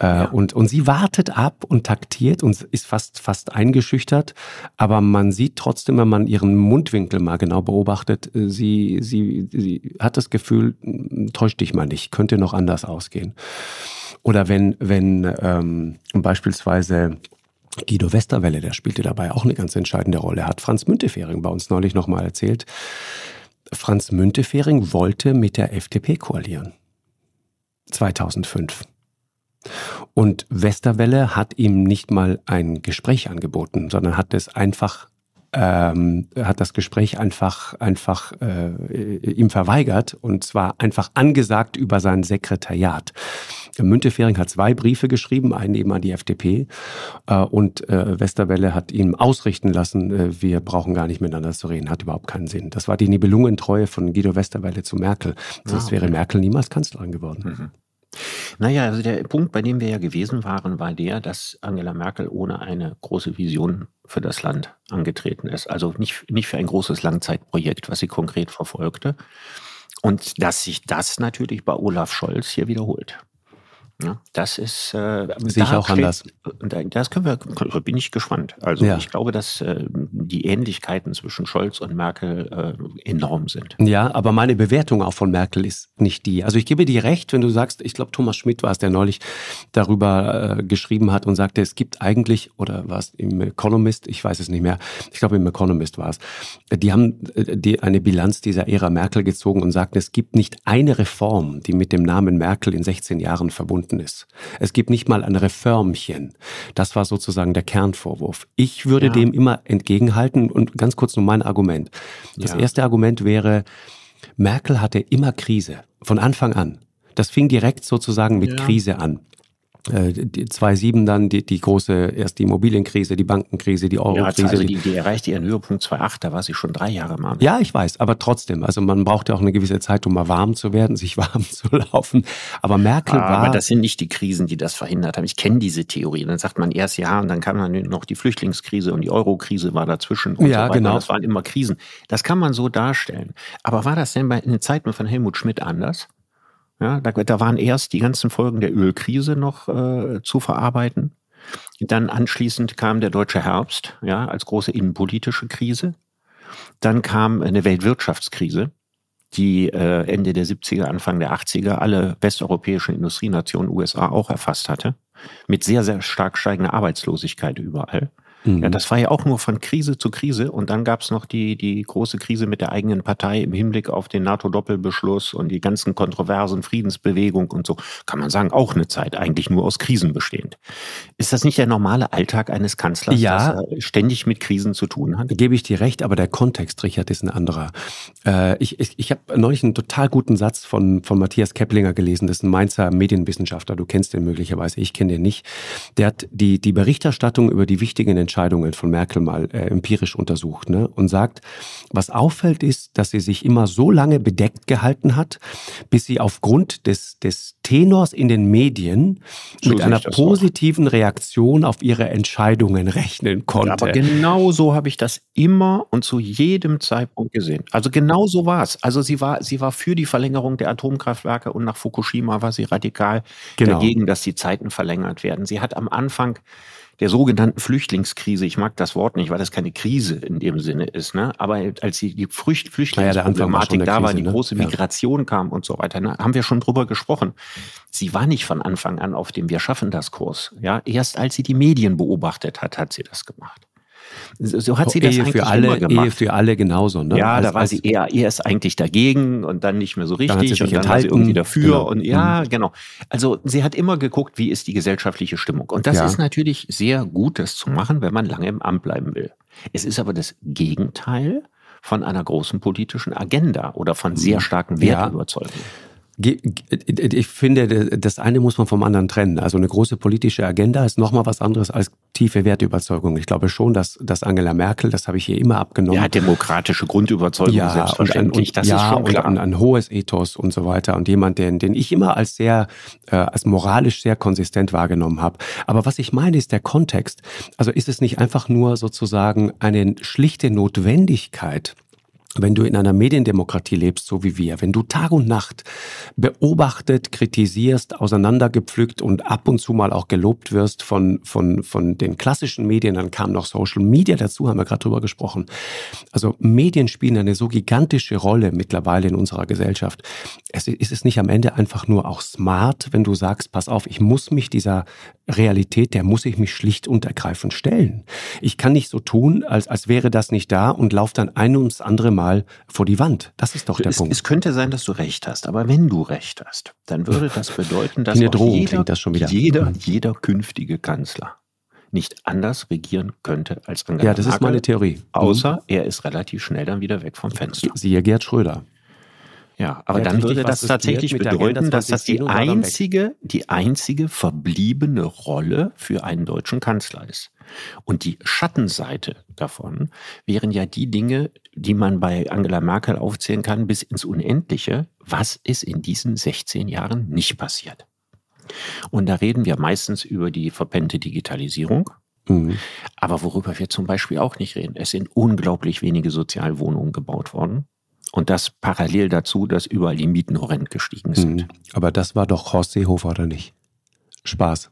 ja. und, und sie wartet ab und taktiert und ist fast, fast eingeschüchtert. Aber man sieht trotzdem, wenn man ihren Mundwinkel mal genau beobachtet, äh, sie, sie, sie hat das Gefühl, hm, täusch dich mal nicht, könnte noch anders ausgehen. Oder wenn, wenn ähm, beispielsweise Guido Westerwelle, der spielte dabei auch eine ganz entscheidende Rolle, hat Franz Müntefering bei uns neulich nochmal erzählt. Franz Müntefering wollte mit der FDP koalieren. 2005. Und Westerwelle hat ihm nicht mal ein Gespräch angeboten, sondern hat es einfach ähm, hat das Gespräch einfach einfach äh, ihm verweigert und zwar einfach angesagt über sein Sekretariat. Müntefering hat zwei Briefe geschrieben, einen eben an die FDP äh, und äh, Westerwelle hat ihm ausrichten lassen, äh, wir brauchen gar nicht miteinander zu reden, hat überhaupt keinen Sinn. Das war die Nibelungentreue von Guido Westerwelle zu Merkel. Sonst ah, okay. wäre Merkel niemals Kanzlerin geworden. Mhm. Naja, also der Punkt, bei dem wir ja gewesen waren, war der, dass Angela Merkel ohne eine große Vision für das Land angetreten ist. Also nicht, nicht für ein großes Langzeitprojekt, was sie konkret verfolgte. Und dass sich das natürlich bei Olaf Scholz hier wiederholt. Ja, das ist äh, sehe ich auch steht, anders. Das können wir, bin ich gespannt. Also ja. ich glaube, dass äh, die Ähnlichkeiten zwischen Scholz und Merkel äh, enorm sind. Ja, aber meine Bewertung auch von Merkel ist nicht die. Also ich gebe dir recht, wenn du sagst, ich glaube Thomas Schmidt war es, der neulich darüber äh, geschrieben hat und sagte, es gibt eigentlich oder war es im Economist, ich weiß es nicht mehr. Ich glaube im Economist war es. Die haben äh, die, eine Bilanz dieser Ära Merkel gezogen und sagten, es gibt nicht eine Reform, die mit dem Namen Merkel in 16 Jahren verbunden verbunden ist. Es gibt nicht mal ein Reformchen. Das war sozusagen der Kernvorwurf. Ich würde ja. dem immer entgegenhalten und ganz kurz nur mein Argument. Das ja. erste Argument wäre, Merkel hatte immer Krise von Anfang an. Das fing direkt sozusagen mit ja. Krise an. 2007 äh, dann die, die große, erst die Immobilienkrise, die Bankenkrise, die Eurokrise. Ja, also die, die erreichte ihren Höhepunkt 2008, da war sie schon drei Jahre mal. Ja, ich weiß, aber trotzdem, also man braucht ja auch eine gewisse Zeit, um mal warm zu werden, sich warm zu laufen. Aber Merkel aber war... Aber das sind nicht die Krisen, die das verhindert haben. Ich kenne diese Theorie. Dann sagt man erst ja und dann kam dann noch die Flüchtlingskrise und die Eurokrise war dazwischen. Und ja, so genau. Das waren immer Krisen. Das kann man so darstellen. Aber war das denn bei, in den Zeiten von Helmut Schmidt anders? Ja, da, da waren erst die ganzen Folgen der Ölkrise noch äh, zu verarbeiten. Dann anschließend kam der deutsche Herbst, ja, als große innenpolitische Krise. Dann kam eine Weltwirtschaftskrise, die äh, Ende der 70er, Anfang der 80er alle westeuropäischen Industrienationen, USA auch erfasst hatte, mit sehr, sehr stark steigender Arbeitslosigkeit überall. Mhm. Ja, das war ja auch nur von Krise zu Krise. Und dann gab es noch die, die große Krise mit der eigenen Partei im Hinblick auf den NATO-Doppelbeschluss und die ganzen kontroversen Friedensbewegung und so. Kann man sagen, auch eine Zeit eigentlich nur aus Krisen bestehend. Ist das nicht der normale Alltag eines Kanzlers, ja, dass er ständig mit Krisen zu tun hat? Gebe ich dir recht, aber der Kontext, Richard, ist ein anderer. Äh, ich ich, ich habe neulich einen total guten Satz von, von Matthias Keplinger gelesen. Das ist ein Mainzer Medienwissenschaftler. Du kennst den möglicherweise, ich kenne den nicht. Der hat die, die Berichterstattung über die wichtigen Entscheidungen von Merkel mal äh, empirisch untersucht ne? und sagt, was auffällt ist, dass sie sich immer so lange bedeckt gehalten hat, bis sie aufgrund des, des Tenors in den Medien so mit einer positiven auch. Reaktion auf ihre Entscheidungen rechnen konnte. aber genau so habe ich das immer und zu jedem Zeitpunkt gesehen. Also genau so war es. Also sie war, sie war für die Verlängerung der Atomkraftwerke und nach Fukushima war sie radikal genau. dagegen, dass die Zeiten verlängert werden. Sie hat am Anfang der sogenannten Flüchtlingskrise. Ich mag das Wort nicht, weil das keine Krise in dem Sinne ist. Ne? Aber als die, die Flücht, Flüchtlingsproblematik ja, da war, die ne? große Migration ja. kam und so weiter, ne? haben wir schon drüber gesprochen. Sie war nicht von Anfang an auf dem Wir schaffen das Kurs. Ja, erst als sie die Medien beobachtet hat, hat sie das gemacht. So hat sie das Ehe eigentlich für alle, immer gemacht. Ehe für alle genauso, ne? Ja, also, da war sie eher erst eigentlich dagegen und dann nicht mehr so richtig und dann enthalten. war sie irgendwie dafür genau. und ja, mhm. genau. Also sie hat immer geguckt, wie ist die gesellschaftliche Stimmung. Und das ja. ist natürlich sehr gut, das zu machen, wenn man lange im Amt bleiben will. Es ist aber das Gegenteil von einer großen politischen Agenda oder von sehr mhm. starken Wertüberzeugungen. Ja. Ich finde, das eine muss man vom anderen trennen. Also eine große politische Agenda ist nochmal was anderes als tiefe Wertüberzeugung. Ich glaube schon, dass, dass Angela Merkel, das habe ich ihr immer abgenommen. Ja, demokratische Grundüberzeugung, ja, selbstverständlich. Und, und, das ja, ist schon klar. Und ein, ein, hohes Ethos und so weiter. Und jemand, den, den ich immer als sehr, äh, als moralisch sehr konsistent wahrgenommen habe. Aber was ich meine, ist der Kontext. Also ist es nicht einfach nur sozusagen eine schlichte Notwendigkeit, wenn du in einer Mediendemokratie lebst, so wie wir, wenn du Tag und Nacht beobachtet, kritisierst, auseinandergepflückt und ab und zu mal auch gelobt wirst von, von, von den klassischen Medien, dann kam noch Social Media dazu, haben wir gerade drüber gesprochen. Also Medien spielen eine so gigantische Rolle mittlerweile in unserer Gesellschaft. Es ist nicht am Ende einfach nur auch smart, wenn du sagst, pass auf, ich muss mich dieser Realität, der muss ich mich schlicht und ergreifend stellen. Ich kann nicht so tun, als, als wäre das nicht da und laufe dann ein ums andere Mal vor die Wand. Das ist doch der es, Punkt. Es könnte sein, dass du recht hast, aber wenn du recht hast, dann würde das bedeuten, dass eine Drohung jeder, klingt das schon wieder. Jeder, jeder künftige Kanzler nicht anders regieren könnte als Angela Ja, das Merkel, ist meine Theorie. Außer mhm. er ist relativ schnell dann wieder weg vom Fenster. Siehe Gerd Schröder. Ja, aber dann würde das tatsächlich bedeuten, dass das die einzige, die einzige verbliebene Rolle für einen deutschen Kanzler ist. Und die Schattenseite davon wären ja die Dinge, die man bei Angela Merkel aufzählen kann bis ins Unendliche. Was ist in diesen 16 Jahren nicht passiert? Und da reden wir meistens über die verpennte Digitalisierung. Mhm. Aber worüber wir zum Beispiel auch nicht reden, es sind unglaublich wenige Sozialwohnungen gebaut worden. Und das parallel dazu, dass überall die Mieten horrend gestiegen sind. Mhm. Aber das war doch Horst Seehofer, oder nicht? Spaß.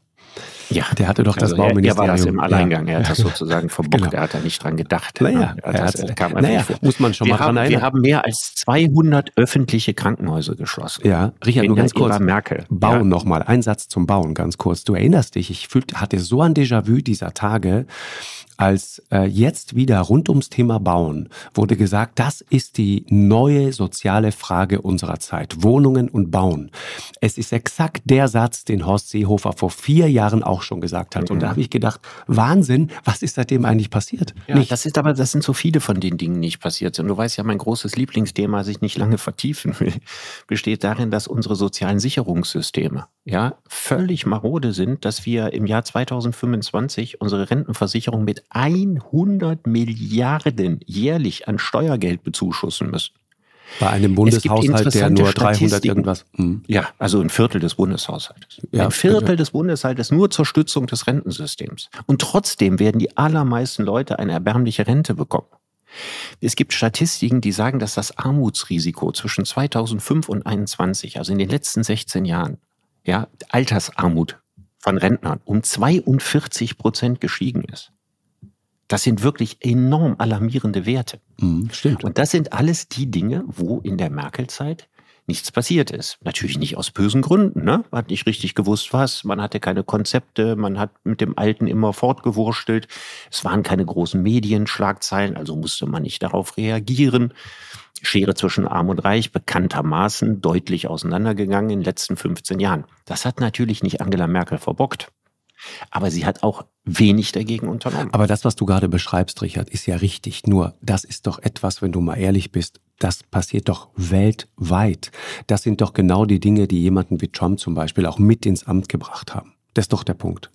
Ja, der hatte doch das also Bauministerium. Er, er war das im Alleingang. Er hat das sozusagen verbockt. Genau. Er hat da nicht dran gedacht. Naja, ja, das kam naja, muss man schon wir mal dran erinnern. Wir haben mehr als 200 öffentliche Krankenhäuser geschlossen. Ja, Richard, nur ganz kurz. Merkel. Bauen ja. nochmal. Ein Satz zum Bauen, ganz kurz. Du erinnerst dich, ich fühlte, hatte so ein Déjà-vu dieser Tage, als äh, jetzt wieder rund ums Thema Bauen wurde gesagt, das ist die neue soziale Frage unserer Zeit. Wohnungen und Bauen. Es ist exakt der Satz, den Horst Seehofer vor vier Jahren auch schon gesagt hat. Mhm. Und da habe ich gedacht, Wahnsinn, was ist seitdem eigentlich passiert? Ja, nicht. das ist aber, das sind so viele von den Dingen nicht passiert sind. Du weißt ja, mein großes Lieblingsthema, das ich nicht lange vertiefen will, besteht darin, dass unsere sozialen Sicherungssysteme ja völlig marode sind, dass wir im Jahr 2025 unsere Rentenversicherung mit 100 Milliarden jährlich an Steuergeld bezuschussen müssen. Bei einem Bundeshaushalt, der nur 300 irgendwas. Hm. Ja, also ein Viertel des Bundeshaushaltes. Ja, ein Viertel des Bundeshaushaltes nur zur Stützung des Rentensystems. Und trotzdem werden die allermeisten Leute eine erbärmliche Rente bekommen. Es gibt Statistiken, die sagen, dass das Armutsrisiko zwischen 2005 und 2021, also in den letzten 16 Jahren, ja, Altersarmut von Rentnern um 42 Prozent gestiegen ist. Das sind wirklich enorm alarmierende Werte. Mhm, stimmt. Und das sind alles die Dinge, wo in der Merkel-Zeit nichts passiert ist. Natürlich nicht aus bösen Gründen. Ne? Man hat nicht richtig gewusst, was. Man hatte keine Konzepte. Man hat mit dem Alten immer fortgewurstelt. Es waren keine großen Medienschlagzeilen, also musste man nicht darauf reagieren. Schere zwischen Arm und Reich bekanntermaßen deutlich auseinandergegangen in den letzten 15 Jahren. Das hat natürlich nicht Angela Merkel verbockt. Aber sie hat auch wenig dagegen unternommen. Aber das, was du gerade beschreibst, Richard, ist ja richtig. Nur, das ist doch etwas, wenn du mal ehrlich bist, das passiert doch weltweit. Das sind doch genau die Dinge, die jemanden wie Trump zum Beispiel auch mit ins Amt gebracht haben. Das ist doch der Punkt.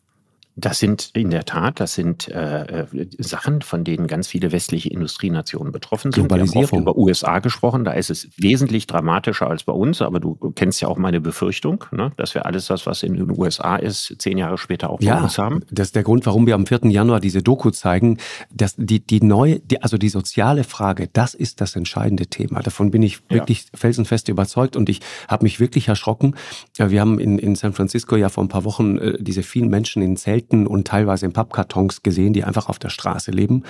Das sind in der Tat, das sind äh, äh, Sachen, von denen ganz viele westliche Industrienationen betroffen sind. Wir haben oft über USA gesprochen, da ist es wesentlich dramatischer als bei uns, aber du kennst ja auch meine Befürchtung, ne, dass wir alles das, was in den USA ist, zehn Jahre später auch bei ja, uns haben. Das ist der Grund, warum wir am 4. Januar diese Doku zeigen, dass die, die neue, die, also die soziale Frage, das ist das entscheidende Thema. Davon bin ich wirklich ja. felsenfest überzeugt und ich habe mich wirklich erschrocken. Wir haben in, in San Francisco ja vor ein paar Wochen äh, diese vielen Menschen in Zelten Zelten und teilweise in Pappkartons gesehen, die einfach auf der Straße leben.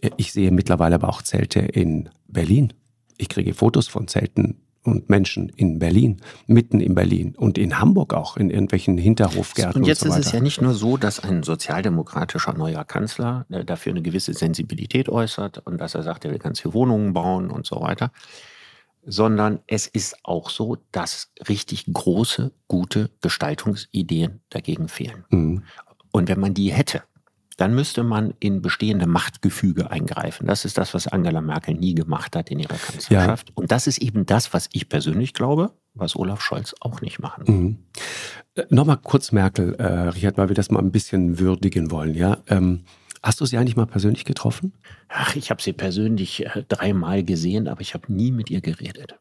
Äh, ich sehe mittlerweile aber auch Zelte in Berlin. Ich kriege Fotos von Zelten und Menschen in Berlin, mitten in Berlin und in Hamburg auch, in irgendwelchen Hinterhofgärten. Und jetzt und so ist es ja nicht nur so, dass ein sozialdemokratischer neuer Kanzler äh, dafür eine gewisse Sensibilität äußert und dass er sagt, er will ganz viele Wohnungen bauen und so weiter, sondern es ist auch so, dass richtig große, gute Gestaltungsideen dagegen fehlen. Mhm. Und wenn man die hätte, dann müsste man in bestehende Machtgefüge eingreifen. Das ist das, was Angela Merkel nie gemacht hat in ihrer Kanzlerschaft. Ja. Und das ist eben das, was ich persönlich glaube, was Olaf Scholz auch nicht machen will. Mhm. Äh, Nochmal kurz Merkel, äh, Richard, weil wir das mal ein bisschen würdigen wollen. Ja, ähm, Hast du sie eigentlich mal persönlich getroffen? Ach, ich habe sie persönlich äh, dreimal gesehen, aber ich habe nie mit ihr geredet.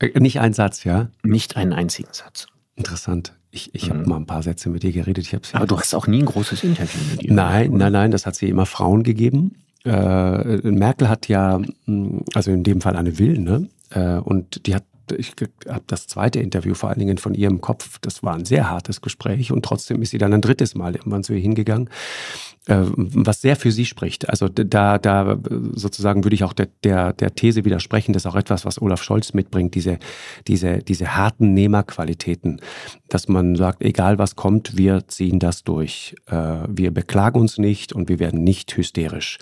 Äh, nicht ein Satz, ja? Nicht einen einzigen Satz. Interessant. Ich, ich habe mhm. mal ein paar Sätze mit ihr geredet. Ich Aber du hast auch nie ein großes Interview mit ihr. Nein, oder? nein, nein, das hat sie immer Frauen gegeben. Äh, Merkel hat ja, mm, also in dem Fall eine Will, ne? Äh, und die hat ich habe das zweite Interview vor allen Dingen von ihr im Kopf. Das war ein sehr hartes Gespräch und trotzdem ist sie dann ein drittes Mal irgendwann zu ihr hingegangen äh, was sehr für sie spricht. Also da, da sozusagen würde ich auch der, der, der These widersprechen, das ist auch etwas, was Olaf Scholz mitbringt, diese, diese, diese harten Nehmerqualitäten, dass man sagt, egal was kommt, wir ziehen das durch. Äh, wir beklagen uns nicht und wir werden nicht hysterisch.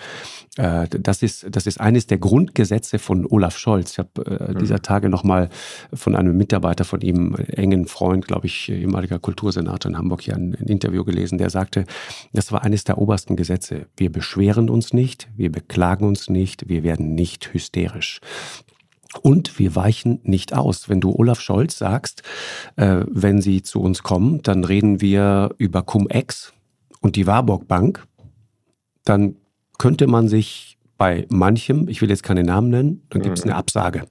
Äh, das ist, das ist eines der Grundgesetze von Olaf Scholz. Ich habe mhm. dieser Tage nochmal von einem Mitarbeiter von ihm, engen Freund, glaube ich, ehemaliger Kultursenator in Hamburg, hier ein, ein Interview gelesen, der sagte, das war eines der Ober obersten Gesetze. Wir beschweren uns nicht, wir beklagen uns nicht, wir werden nicht hysterisch. Und wir weichen nicht aus. Wenn du Olaf Scholz sagst, äh, wenn sie zu uns kommen, dann reden wir über Cum-Ex und die Warburg Bank, dann könnte man sich bei manchem, ich will jetzt keine Namen nennen, dann gibt es eine mhm. Absage.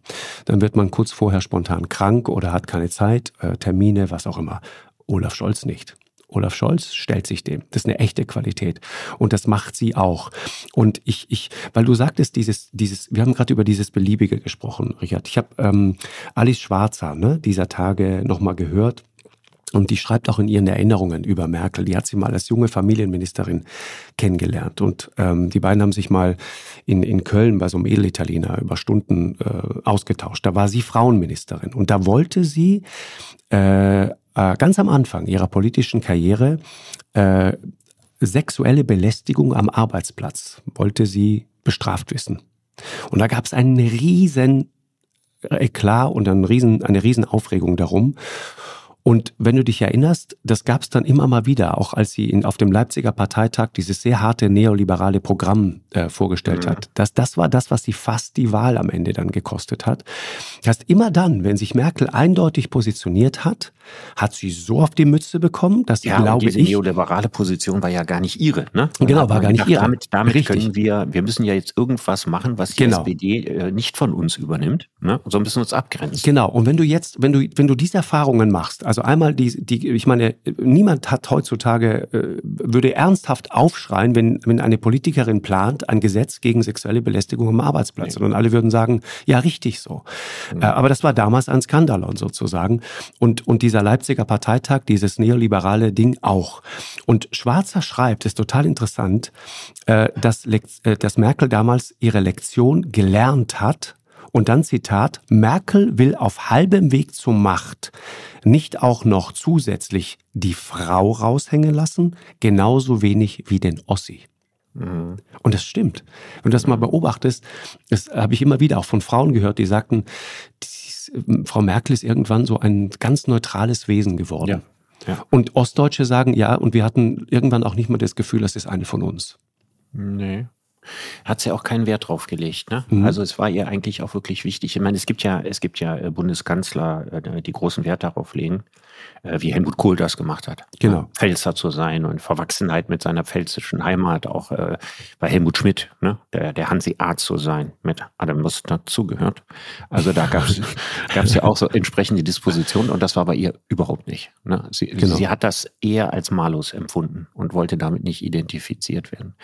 Dann wird man kurz vorher spontan krank oder hat keine Zeit, äh, Termine, was auch immer. Olaf Scholz nicht. Olaf Scholz stellt sich dem. Das ist eine echte Qualität. Und das macht sie auch. Und ich, ich, weil du sagtest, dieses, dieses, wir haben gerade über dieses Beliebige gesprochen, Richard. Ich habe ähm, Alice Schwarzer, ne, dieser Tage nochmal gehört. Und die schreibt auch in ihren Erinnerungen über Merkel. Die hat sie mal als junge Familienministerin kennengelernt. Und ähm, die beiden haben sich mal in, in Köln bei so einem Edelitaliener über Stunden äh, ausgetauscht. Da war sie Frauenministerin. Und da wollte sie äh, äh, ganz am Anfang ihrer politischen Karriere äh, sexuelle Belästigung am Arbeitsplatz wollte sie bestraft wissen. Und da gab es einen riesen Eklat und einen riesen, eine riesen Aufregung darum. Und wenn du dich erinnerst, das gab es dann immer mal wieder, auch als sie in, auf dem Leipziger Parteitag dieses sehr harte neoliberale Programm äh, vorgestellt mhm. hat. Das, das war das, was sie fast die Wahl am Ende dann gekostet hat. Das heißt, immer dann, wenn sich Merkel eindeutig positioniert hat, hat sie so auf die Mütze bekommen, dass sie, ja, glaube diese ich... neoliberale Position war ja gar nicht ihre. Ne? genau, war gar nicht gedacht, ihre. Damit, damit Richtig. können wir, wir müssen ja jetzt irgendwas machen, was die genau. SPD äh, nicht von uns übernimmt. Ne? So müssen wir uns abgrenzen. Genau, und wenn du jetzt, wenn du, wenn du diese Erfahrungen machst, also einmal die, die ich meine, niemand hat heutzutage, äh, würde ernsthaft aufschreien, wenn, wenn eine Politikerin plant, ein Gesetz gegen sexuelle Belästigung am Arbeitsplatz. Nee. Und alle würden sagen, ja, richtig so. Mhm. aber das war damals ein Skandalon sozusagen. Und, und dieser Leipziger Parteitag, dieses neoliberale Ding auch. Und Schwarzer schreibt, ist total interessant, äh, dass, dass Merkel damals ihre Lektion gelernt hat, und dann Zitat, Merkel will auf halbem Weg zur Macht nicht auch noch zusätzlich die Frau raushängen lassen, genauso wenig wie den Ossi. Mhm. Und das stimmt. Wenn du das mal beobachtest, das habe ich immer wieder auch von Frauen gehört, die sagten, die, Frau Merkel ist irgendwann so ein ganz neutrales Wesen geworden. Ja. Ja. Und Ostdeutsche sagen, ja, und wir hatten irgendwann auch nicht mehr das Gefühl, das ist eine von uns. Nee hat sie auch keinen Wert drauf gelegt. Ne? Mhm. Also es war ihr eigentlich auch wirklich wichtig. Ich meine, es gibt ja, es gibt ja äh, Bundeskanzler, äh, die großen Wert darauf legen, wie Helmut Kohl das gemacht hat. Genau. Pfälzer zu sein und Verwachsenheit mit seiner pfälzischen Heimat, auch äh, bei Helmut Schmidt, ne? der, der Hanseat zu sein, mit Adam Lust dazugehört. Also da gab es ja auch so entsprechende Dispositionen und das war bei ihr überhaupt nicht. Ne? Sie, genau. sie hat das eher als malus empfunden und wollte damit nicht identifiziert werden.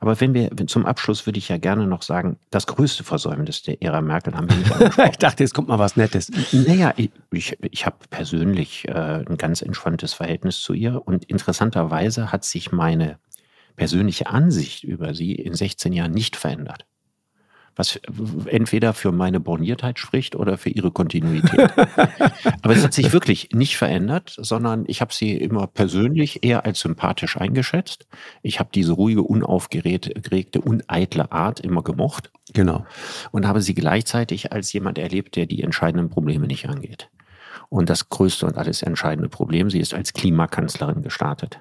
Aber wenn wir zum Abschluss würde ich ja gerne noch sagen, das größte Versäumnis der Ära Merkel haben wir nicht ich dachte, jetzt kommt mal was Nettes. Naja, ich, ich, ich habe persönlich äh, ein ganz entspanntes Verhältnis zu ihr und interessanterweise hat sich meine persönliche Ansicht über sie in 16 Jahren nicht verändert was entweder für meine Borniertheit spricht oder für ihre Kontinuität. Aber es hat sich wirklich nicht verändert, sondern ich habe sie immer persönlich eher als sympathisch eingeschätzt. Ich habe diese ruhige, unaufgeregte, uneitle Art immer gemocht. Genau. Und habe sie gleichzeitig als jemand erlebt, der die entscheidenden Probleme nicht angeht. Und das größte und alles entscheidende Problem, sie ist als Klimakanzlerin gestartet.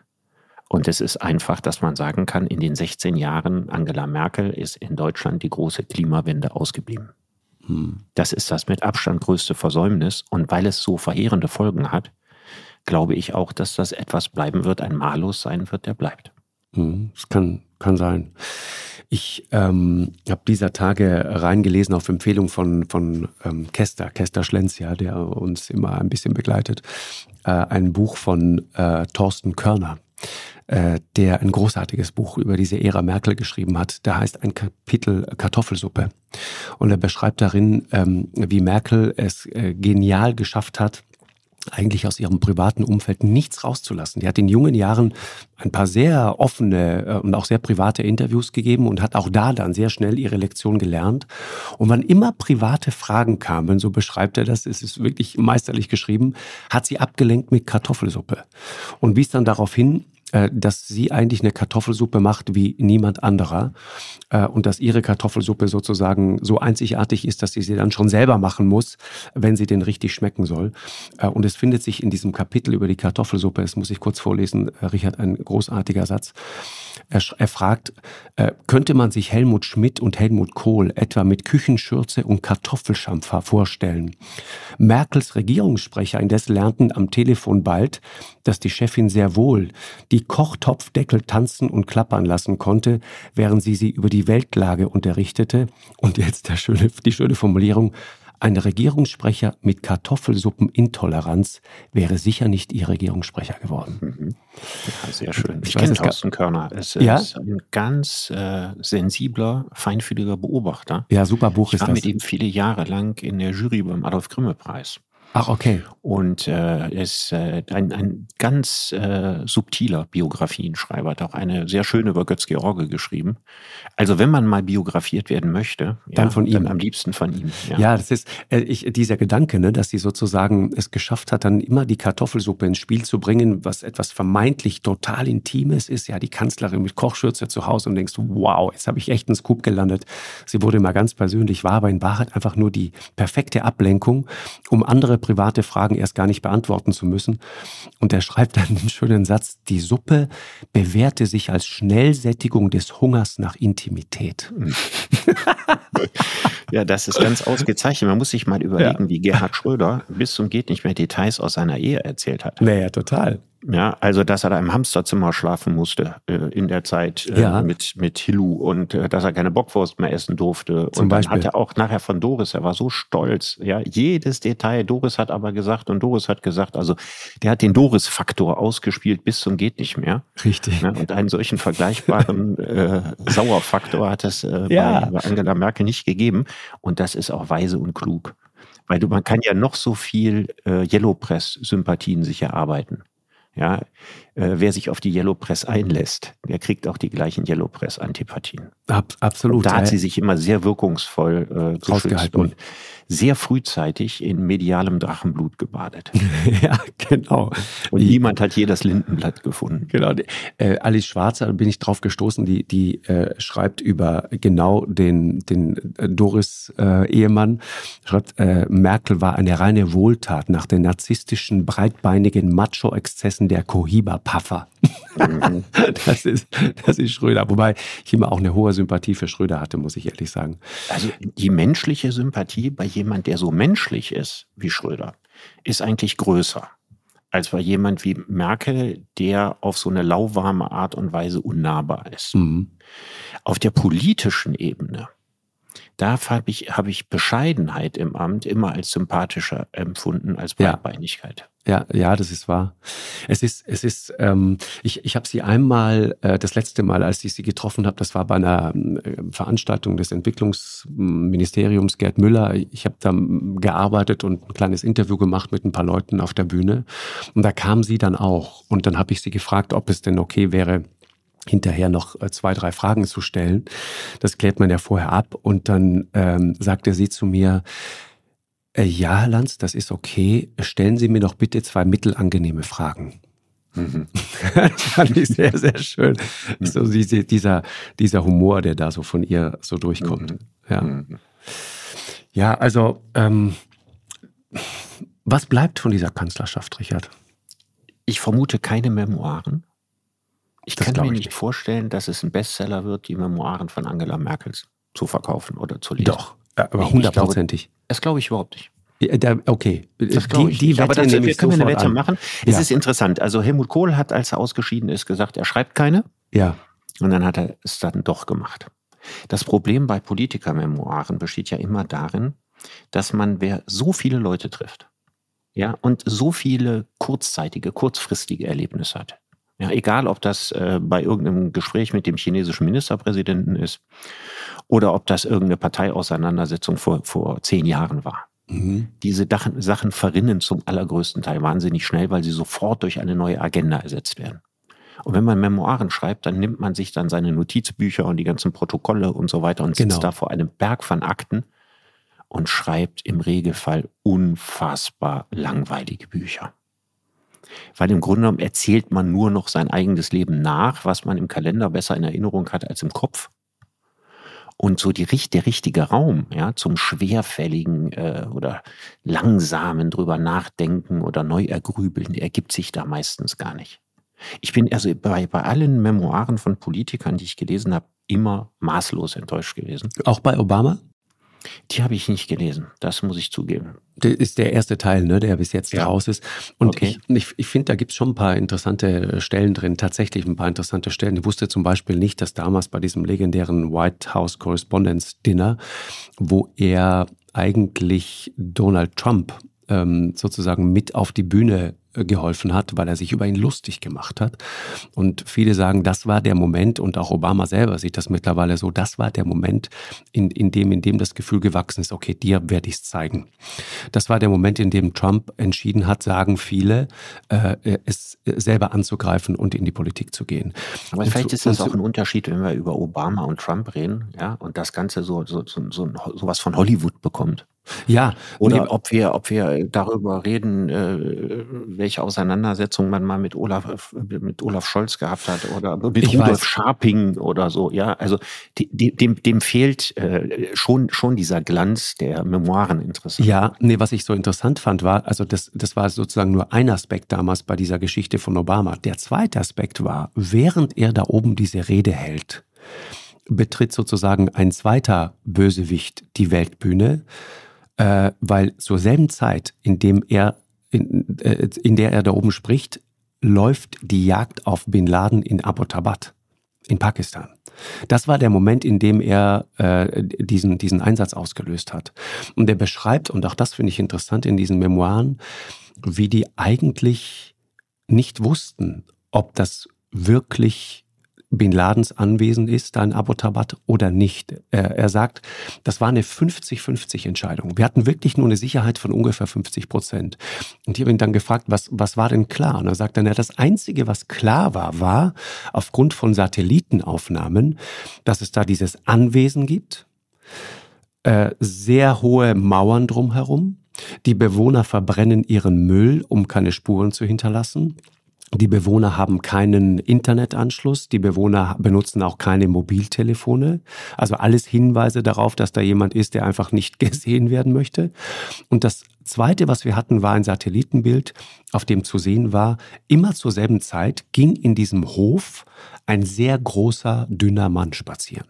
Und es ist einfach, dass man sagen kann, in den 16 Jahren Angela Merkel ist in Deutschland die große Klimawende ausgeblieben. Hm. Das ist das mit Abstand größte Versäumnis. Und weil es so verheerende Folgen hat, glaube ich auch, dass das etwas bleiben wird, ein Malus sein wird, der bleibt. Hm, das kann, kann sein. Ich ähm, habe dieser Tage reingelesen auf Empfehlung von, von ähm, Kester, Kester Schlenz, ja, der uns immer ein bisschen begleitet, äh, ein Buch von äh, Thorsten Körner. Äh, der ein großartiges Buch über diese Ära Merkel geschrieben hat. Da heißt ein Kapitel Kartoffelsuppe. Und er beschreibt darin, ähm, wie Merkel es äh, genial geschafft hat, eigentlich aus ihrem privaten Umfeld nichts rauszulassen. Die hat in jungen Jahren ein paar sehr offene äh, und auch sehr private Interviews gegeben und hat auch da dann sehr schnell ihre Lektion gelernt. Und wann immer private Fragen kamen, so beschreibt er das, es ist wirklich meisterlich geschrieben, hat sie abgelenkt mit Kartoffelsuppe und wies dann darauf hin, dass sie eigentlich eine Kartoffelsuppe macht wie niemand anderer äh, und dass ihre Kartoffelsuppe sozusagen so einzigartig ist, dass sie sie dann schon selber machen muss, wenn sie den richtig schmecken soll. Äh, und es findet sich in diesem Kapitel über die Kartoffelsuppe, das muss ich kurz vorlesen, Richard, ein großartiger Satz. Er, er fragt, könnte man sich Helmut Schmidt und Helmut Kohl etwa mit Küchenschürze und Kartoffelschampfer vorstellen? Merkels Regierungssprecher indes lernten am Telefon bald, dass die Chefin sehr wohl die die Kochtopfdeckel tanzen und klappern lassen konnte, während sie sie über die Weltlage unterrichtete. Und jetzt schöne, die schöne Formulierung, ein Regierungssprecher mit Kartoffelsuppenintoleranz wäre sicher nicht Ihr Regierungssprecher geworden. Mhm. Ja, sehr schön. Ich, ich kenne Thorsten Körner. Es ja? ist ein ganz äh, sensibler, feinfühliger Beobachter. Ja, super Buch ich ist das. Ich war mit ihm viele Jahre lang in der Jury beim Adolf-Grimme-Preis. Ach, okay. Und äh, ist äh, ein, ein ganz äh, subtiler Biografienschreiber, hat auch eine sehr schöne über Götz-George geschrieben. Also wenn man mal biografiert werden möchte, dann ja, von ihm. Dann am liebsten von ihm. Ja, ja das ist äh, ich, dieser Gedanke, ne, dass sie sozusagen es geschafft hat, dann immer die Kartoffelsuppe ins Spiel zu bringen, was etwas vermeintlich total Intimes ist. Ja, die Kanzlerin mit Kochschürze zu Hause und denkst, wow, jetzt habe ich echt einen Scoop gelandet. Sie wurde mal ganz persönlich, war aber in Wahrheit einfach nur die perfekte Ablenkung, um andere private Fragen erst gar nicht beantworten zu müssen. Und er schreibt dann den schönen Satz, die Suppe bewährte sich als Schnellsättigung des Hungers nach Intimität. ja, das ist ganz ausgezeichnet. Man muss sich mal überlegen, ja. wie Gerhard Schröder bis zum geht nicht mehr Details aus seiner Ehe erzählt hat. Naja, total. Ja, also dass er da im Hamsterzimmer schlafen musste äh, in der Zeit äh, ja. mit, mit Hillu und äh, dass er keine Bockwurst mehr essen durfte. Zum und dann Beispiel. hat er auch nachher von Doris, er war so stolz, ja, jedes Detail. Doris hat aber gesagt und Doris hat gesagt, also der hat den Doris-Faktor ausgespielt bis zum geht nicht mehr. Richtig. Ja, und einen solchen vergleichbaren äh, Sauerfaktor hat es äh, ja. bei Angela Merkel nicht gegeben. Und das ist auch weise und klug. Weil du, man kann ja noch so viel äh, Yellow Press-Sympathien sich erarbeiten. Ja, äh, wer sich auf die Yellow Press einlässt, der kriegt auch die gleichen Yellow Press Antipathien. Ab, absolut. Und da hat sie sich immer sehr wirkungsvoll äh, geschützt und sehr frühzeitig in medialem Drachenblut gebadet. ja, genau. Und die, niemand hat je das Lindenblatt gefunden. Genau. Äh, Alice Schwarzer, da bin ich drauf gestoßen, die, die äh, schreibt über genau den, den äh, Doris-Ehemann, äh, schreibt, äh, Merkel war eine reine Wohltat nach den narzisstischen, breitbeinigen Macho-Exzessen der Cohiba-Puffer. Mhm. das, ist, das ist Schröder. Wobei ich immer auch eine hohe Sympathie für Schröder hatte, muss ich ehrlich sagen. Also die menschliche Sympathie bei jemand, der so menschlich ist wie Schröder, ist eigentlich größer als bei jemand wie Merkel, der auf so eine lauwarme Art und Weise unnahbar ist. Mhm. Auf der politischen Ebene da habe ich, hab ich Bescheidenheit im Amt immer als sympathischer empfunden als Breitbeinigkeit. Ja, ja, das ist wahr. Es ist, es ist, ähm, ich, ich habe sie einmal, äh, das letzte Mal, als ich sie getroffen habe, das war bei einer äh, Veranstaltung des Entwicklungsministeriums Gerd Müller. Ich habe da gearbeitet und ein kleines Interview gemacht mit ein paar Leuten auf der Bühne. Und da kam sie dann auch. Und dann habe ich sie gefragt, ob es denn okay wäre, hinterher noch äh, zwei, drei Fragen zu stellen. Das klärt man ja vorher ab. Und dann ähm, sagte sie zu mir, äh, ja, Herr Lanz, das ist okay. Stellen Sie mir doch bitte zwei mittelangenehme Fragen. Mhm. das fand ich sehr, sehr schön. Mhm. So diese, dieser, dieser Humor, der da so von ihr so durchkommt. Mhm. Ja. Mhm. ja, also ähm, was bleibt von dieser Kanzlerschaft, Richard? Ich vermute keine Memoiren. Ich das kann mir nicht vorstellen, dass es ein Bestseller wird, die Memoiren von Angela Merkel zu verkaufen oder zu lesen. Doch, aber hundertprozentig. Das glaube ich überhaupt nicht. Ja, okay, das die, ich die Aber das, wir können eine Wette an. machen. Es ja. ist interessant. Also Helmut Kohl hat, als er ausgeschieden ist, gesagt, er schreibt keine. Ja. Und dann hat er es dann doch gemacht. Das Problem bei Politikermemoiren besteht ja immer darin, dass man, wer so viele Leute trifft, ja, und so viele kurzzeitige, kurzfristige Erlebnisse hat, ja, egal, ob das äh, bei irgendeinem Gespräch mit dem chinesischen Ministerpräsidenten ist oder ob das irgendeine Parteiauseinandersetzung vor, vor zehn Jahren war. Mhm. Diese Dachen, Sachen verrinnen zum allergrößten Teil wahnsinnig schnell, weil sie sofort durch eine neue Agenda ersetzt werden. Und wenn man Memoiren schreibt, dann nimmt man sich dann seine Notizbücher und die ganzen Protokolle und so weiter und sitzt genau. da vor einem Berg von Akten und schreibt im Regelfall unfassbar langweilige Bücher weil im Grunde genommen erzählt man nur noch sein eigenes Leben nach, was man im Kalender besser in Erinnerung hat als im Kopf. Und so die, der richtige Raum ja, zum schwerfälligen äh, oder langsamen drüber nachdenken oder neu ergrübeln, ergibt sich da meistens gar nicht. Ich bin also bei, bei allen Memoiren von Politikern, die ich gelesen habe, immer maßlos enttäuscht gewesen. Auch bei Obama? Die habe ich nicht gelesen, das muss ich zugeben. Das ist der erste Teil, ne, der bis jetzt ja. raus ist. Und okay. ich, ich, ich finde, da gibt es schon ein paar interessante Stellen drin, tatsächlich ein paar interessante Stellen. Ich wusste zum Beispiel nicht, dass damals bei diesem legendären White House Correspondence Dinner, wo er eigentlich Donald Trump ähm, sozusagen mit auf die Bühne geholfen hat, weil er sich über ihn lustig gemacht hat. Und viele sagen, das war der Moment, und auch Obama selber sieht das mittlerweile so, das war der Moment, in, in, dem, in dem das Gefühl gewachsen ist, okay, dir werde ich es zeigen. Das war der Moment, in dem Trump entschieden hat, sagen viele, äh, es selber anzugreifen und in die Politik zu gehen. Aber und vielleicht zu, ist das auch ein Unterschied, wenn wir über Obama und Trump reden, ja, und das Ganze so, so, so, so, so was von Hollywood bekommt. Ja, oder nee, ob wir, ob wir darüber reden, äh, welche Auseinandersetzung man mal mit Olaf, mit Olaf Scholz gehabt hat oder mit Rudolf weiß. Scharping oder so. Ja, also die, dem, dem fehlt äh, schon, schon dieser Glanz der Memoiren interessant. Ja, nee, was ich so interessant fand, war, also das, das war sozusagen nur ein Aspekt damals bei dieser Geschichte von Obama. Der zweite Aspekt war, während er da oben diese Rede hält, betritt sozusagen ein zweiter Bösewicht die Weltbühne äh, weil zur selben Zeit, in, dem er, in, äh, in der er da oben spricht, läuft die Jagd auf Bin Laden in Abbottabad in Pakistan. Das war der Moment, in dem er äh, diesen, diesen Einsatz ausgelöst hat. Und er beschreibt, und auch das finde ich interessant in diesen Memoiren, wie die eigentlich nicht wussten, ob das wirklich Bin Ladens Anwesen ist, da in Abbottabad oder nicht. Er, sagt, das war eine 50-50 Entscheidung. Wir hatten wirklich nur eine Sicherheit von ungefähr 50 Prozent. Und ich habe ihn dann gefragt, was, was war denn klar? Und er sagt dann, ja, das Einzige, was klar war, war aufgrund von Satellitenaufnahmen, dass es da dieses Anwesen gibt, äh, sehr hohe Mauern drumherum. Die Bewohner verbrennen ihren Müll, um keine Spuren zu hinterlassen. Die Bewohner haben keinen Internetanschluss, die Bewohner benutzen auch keine Mobiltelefone. Also alles Hinweise darauf, dass da jemand ist, der einfach nicht gesehen werden möchte. Und das Zweite, was wir hatten, war ein Satellitenbild, auf dem zu sehen war, immer zur selben Zeit ging in diesem Hof ein sehr großer, dünner Mann spazieren.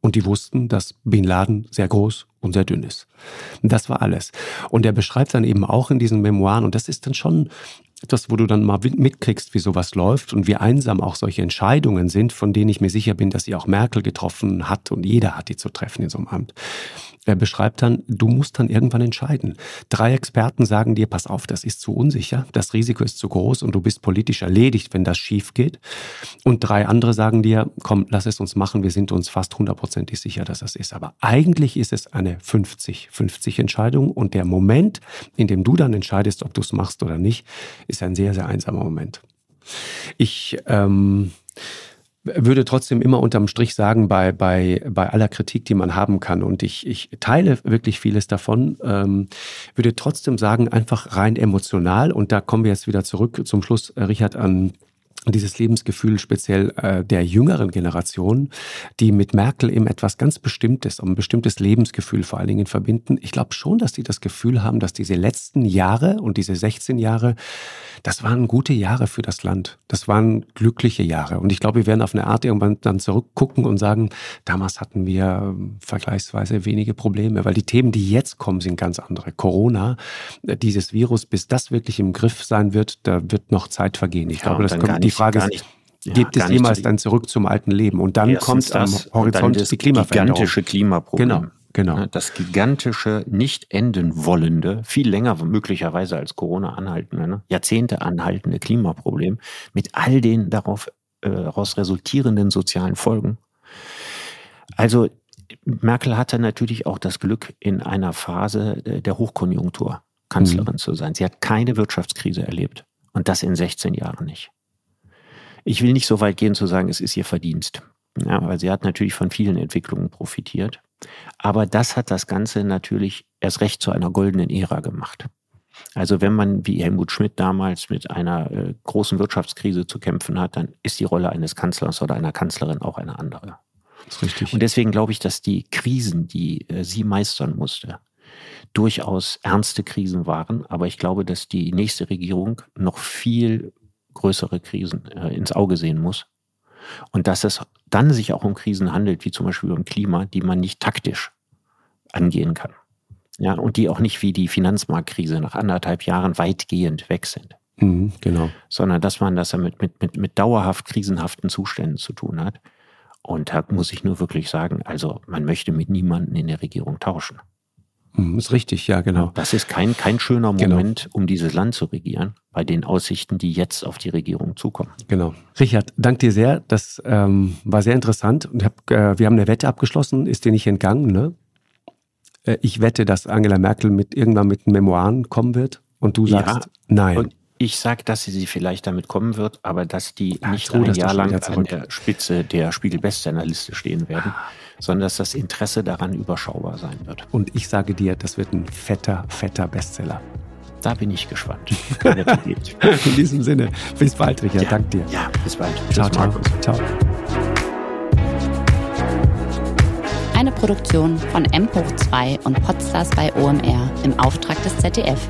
Und die wussten, dass Bin Laden sehr groß und sehr dünn ist. Das war alles. Und er beschreibt dann eben auch in diesen Memoiren, und das ist dann schon etwas, wo du dann mal mitkriegst, wie sowas läuft und wie einsam auch solche Entscheidungen sind, von denen ich mir sicher bin, dass sie auch Merkel getroffen hat und jeder hat die zu treffen in so einem Amt. Er beschreibt dann, du musst dann irgendwann entscheiden. Drei Experten sagen dir, pass auf, das ist zu unsicher, das Risiko ist zu groß und du bist politisch erledigt, wenn das schief geht. Und drei andere sagen dir, komm, lass es uns machen, wir sind uns fast hundertprozentig sicher, dass das ist. Aber eigentlich ist es eine 50-50 Entscheidung und der Moment, in dem du dann entscheidest, ob du es machst oder nicht, ist ein sehr, sehr einsamer Moment. Ich ähm, würde trotzdem immer unterm Strich sagen, bei, bei, bei aller Kritik, die man haben kann, und ich, ich teile wirklich vieles davon, ähm, würde trotzdem sagen, einfach rein emotional, und da kommen wir jetzt wieder zurück zum Schluss, äh, Richard, an dieses Lebensgefühl speziell äh, der jüngeren Generation, die mit Merkel eben etwas ganz Bestimmtes, ein bestimmtes Lebensgefühl vor allen Dingen verbinden. Ich glaube schon, dass die das Gefühl haben, dass diese letzten Jahre und diese 16 Jahre, das waren gute Jahre für das Land. Das waren glückliche Jahre. Und ich glaube, wir werden auf eine Art irgendwann dann zurückgucken und sagen, damals hatten wir ähm, vergleichsweise wenige Probleme, weil die Themen, die jetzt kommen, sind ganz andere. Corona, äh, dieses Virus, bis das wirklich im Griff sein wird, da wird noch Zeit vergehen. Ich ja, glaube, das kommt die Frage ist, nicht, ja, gibt es jemals dann zurück zum alten Leben? Und dann kommt am Horizont das die Klimaveränderung. gigantische Klimaproblem. Genau. Genau. Das gigantische, nicht enden wollende, viel länger möglicherweise als Corona anhaltende, ne? Jahrzehnte anhaltende Klimaproblem mit all den darauf äh, daraus resultierenden sozialen Folgen. Also Merkel hatte natürlich auch das Glück, in einer Phase der Hochkonjunktur Kanzlerin mhm. zu sein. Sie hat keine Wirtschaftskrise erlebt und das in 16 Jahren nicht. Ich will nicht so weit gehen zu sagen, es ist ihr Verdienst. Ja, weil sie hat natürlich von vielen Entwicklungen profitiert. Aber das hat das Ganze natürlich erst recht zu einer goldenen Ära gemacht. Also wenn man wie Helmut Schmidt damals mit einer äh, großen Wirtschaftskrise zu kämpfen hat, dann ist die Rolle eines Kanzlers oder einer Kanzlerin auch eine andere. Das ist richtig. Und deswegen glaube ich, dass die Krisen, die äh, sie meistern musste, durchaus ernste Krisen waren. Aber ich glaube, dass die nächste Regierung noch viel größere Krisen äh, ins Auge sehen muss. Und dass es dann sich auch um Krisen handelt, wie zum Beispiel um Klima, die man nicht taktisch angehen kann. Ja, und die auch nicht wie die Finanzmarktkrise nach anderthalb Jahren weitgehend weg sind. Mhm, genau. Sondern dass man das mit, mit, mit, mit dauerhaft krisenhaften Zuständen zu tun hat. Und da muss ich nur wirklich sagen, also man möchte mit niemandem in der Regierung tauschen. Mhm, ist richtig, ja, genau. Das ist kein, kein schöner genau. Moment, genau. um dieses Land zu regieren, bei den Aussichten, die jetzt auf die Regierung zukommen. Genau. Richard, danke dir sehr. Das ähm, war sehr interessant. Und hab, äh, wir haben eine Wette abgeschlossen, ist dir nicht entgangen, ne? Äh, ich wette, dass Angela Merkel mit irgendwann mit Memoiren kommen wird. Und du sagst, ja, nein. Und ich sage, dass sie vielleicht damit kommen wird, aber dass die ja, nicht ein Jahr lang an der Spitze der Spiegel-Bestsellerliste stehen werden. Ah sondern dass das Interesse daran überschaubar sein wird. Und ich sage dir, das wird ein fetter, fetter Bestseller. Da bin ich gespannt. In diesem Sinne, bis bald, Richard. Ja, Dank dir. Ja, bis bald. Ciao, ciao. ciao. Eine Produktion von M hoch 2 und Podstars bei OMR im Auftrag des ZDF.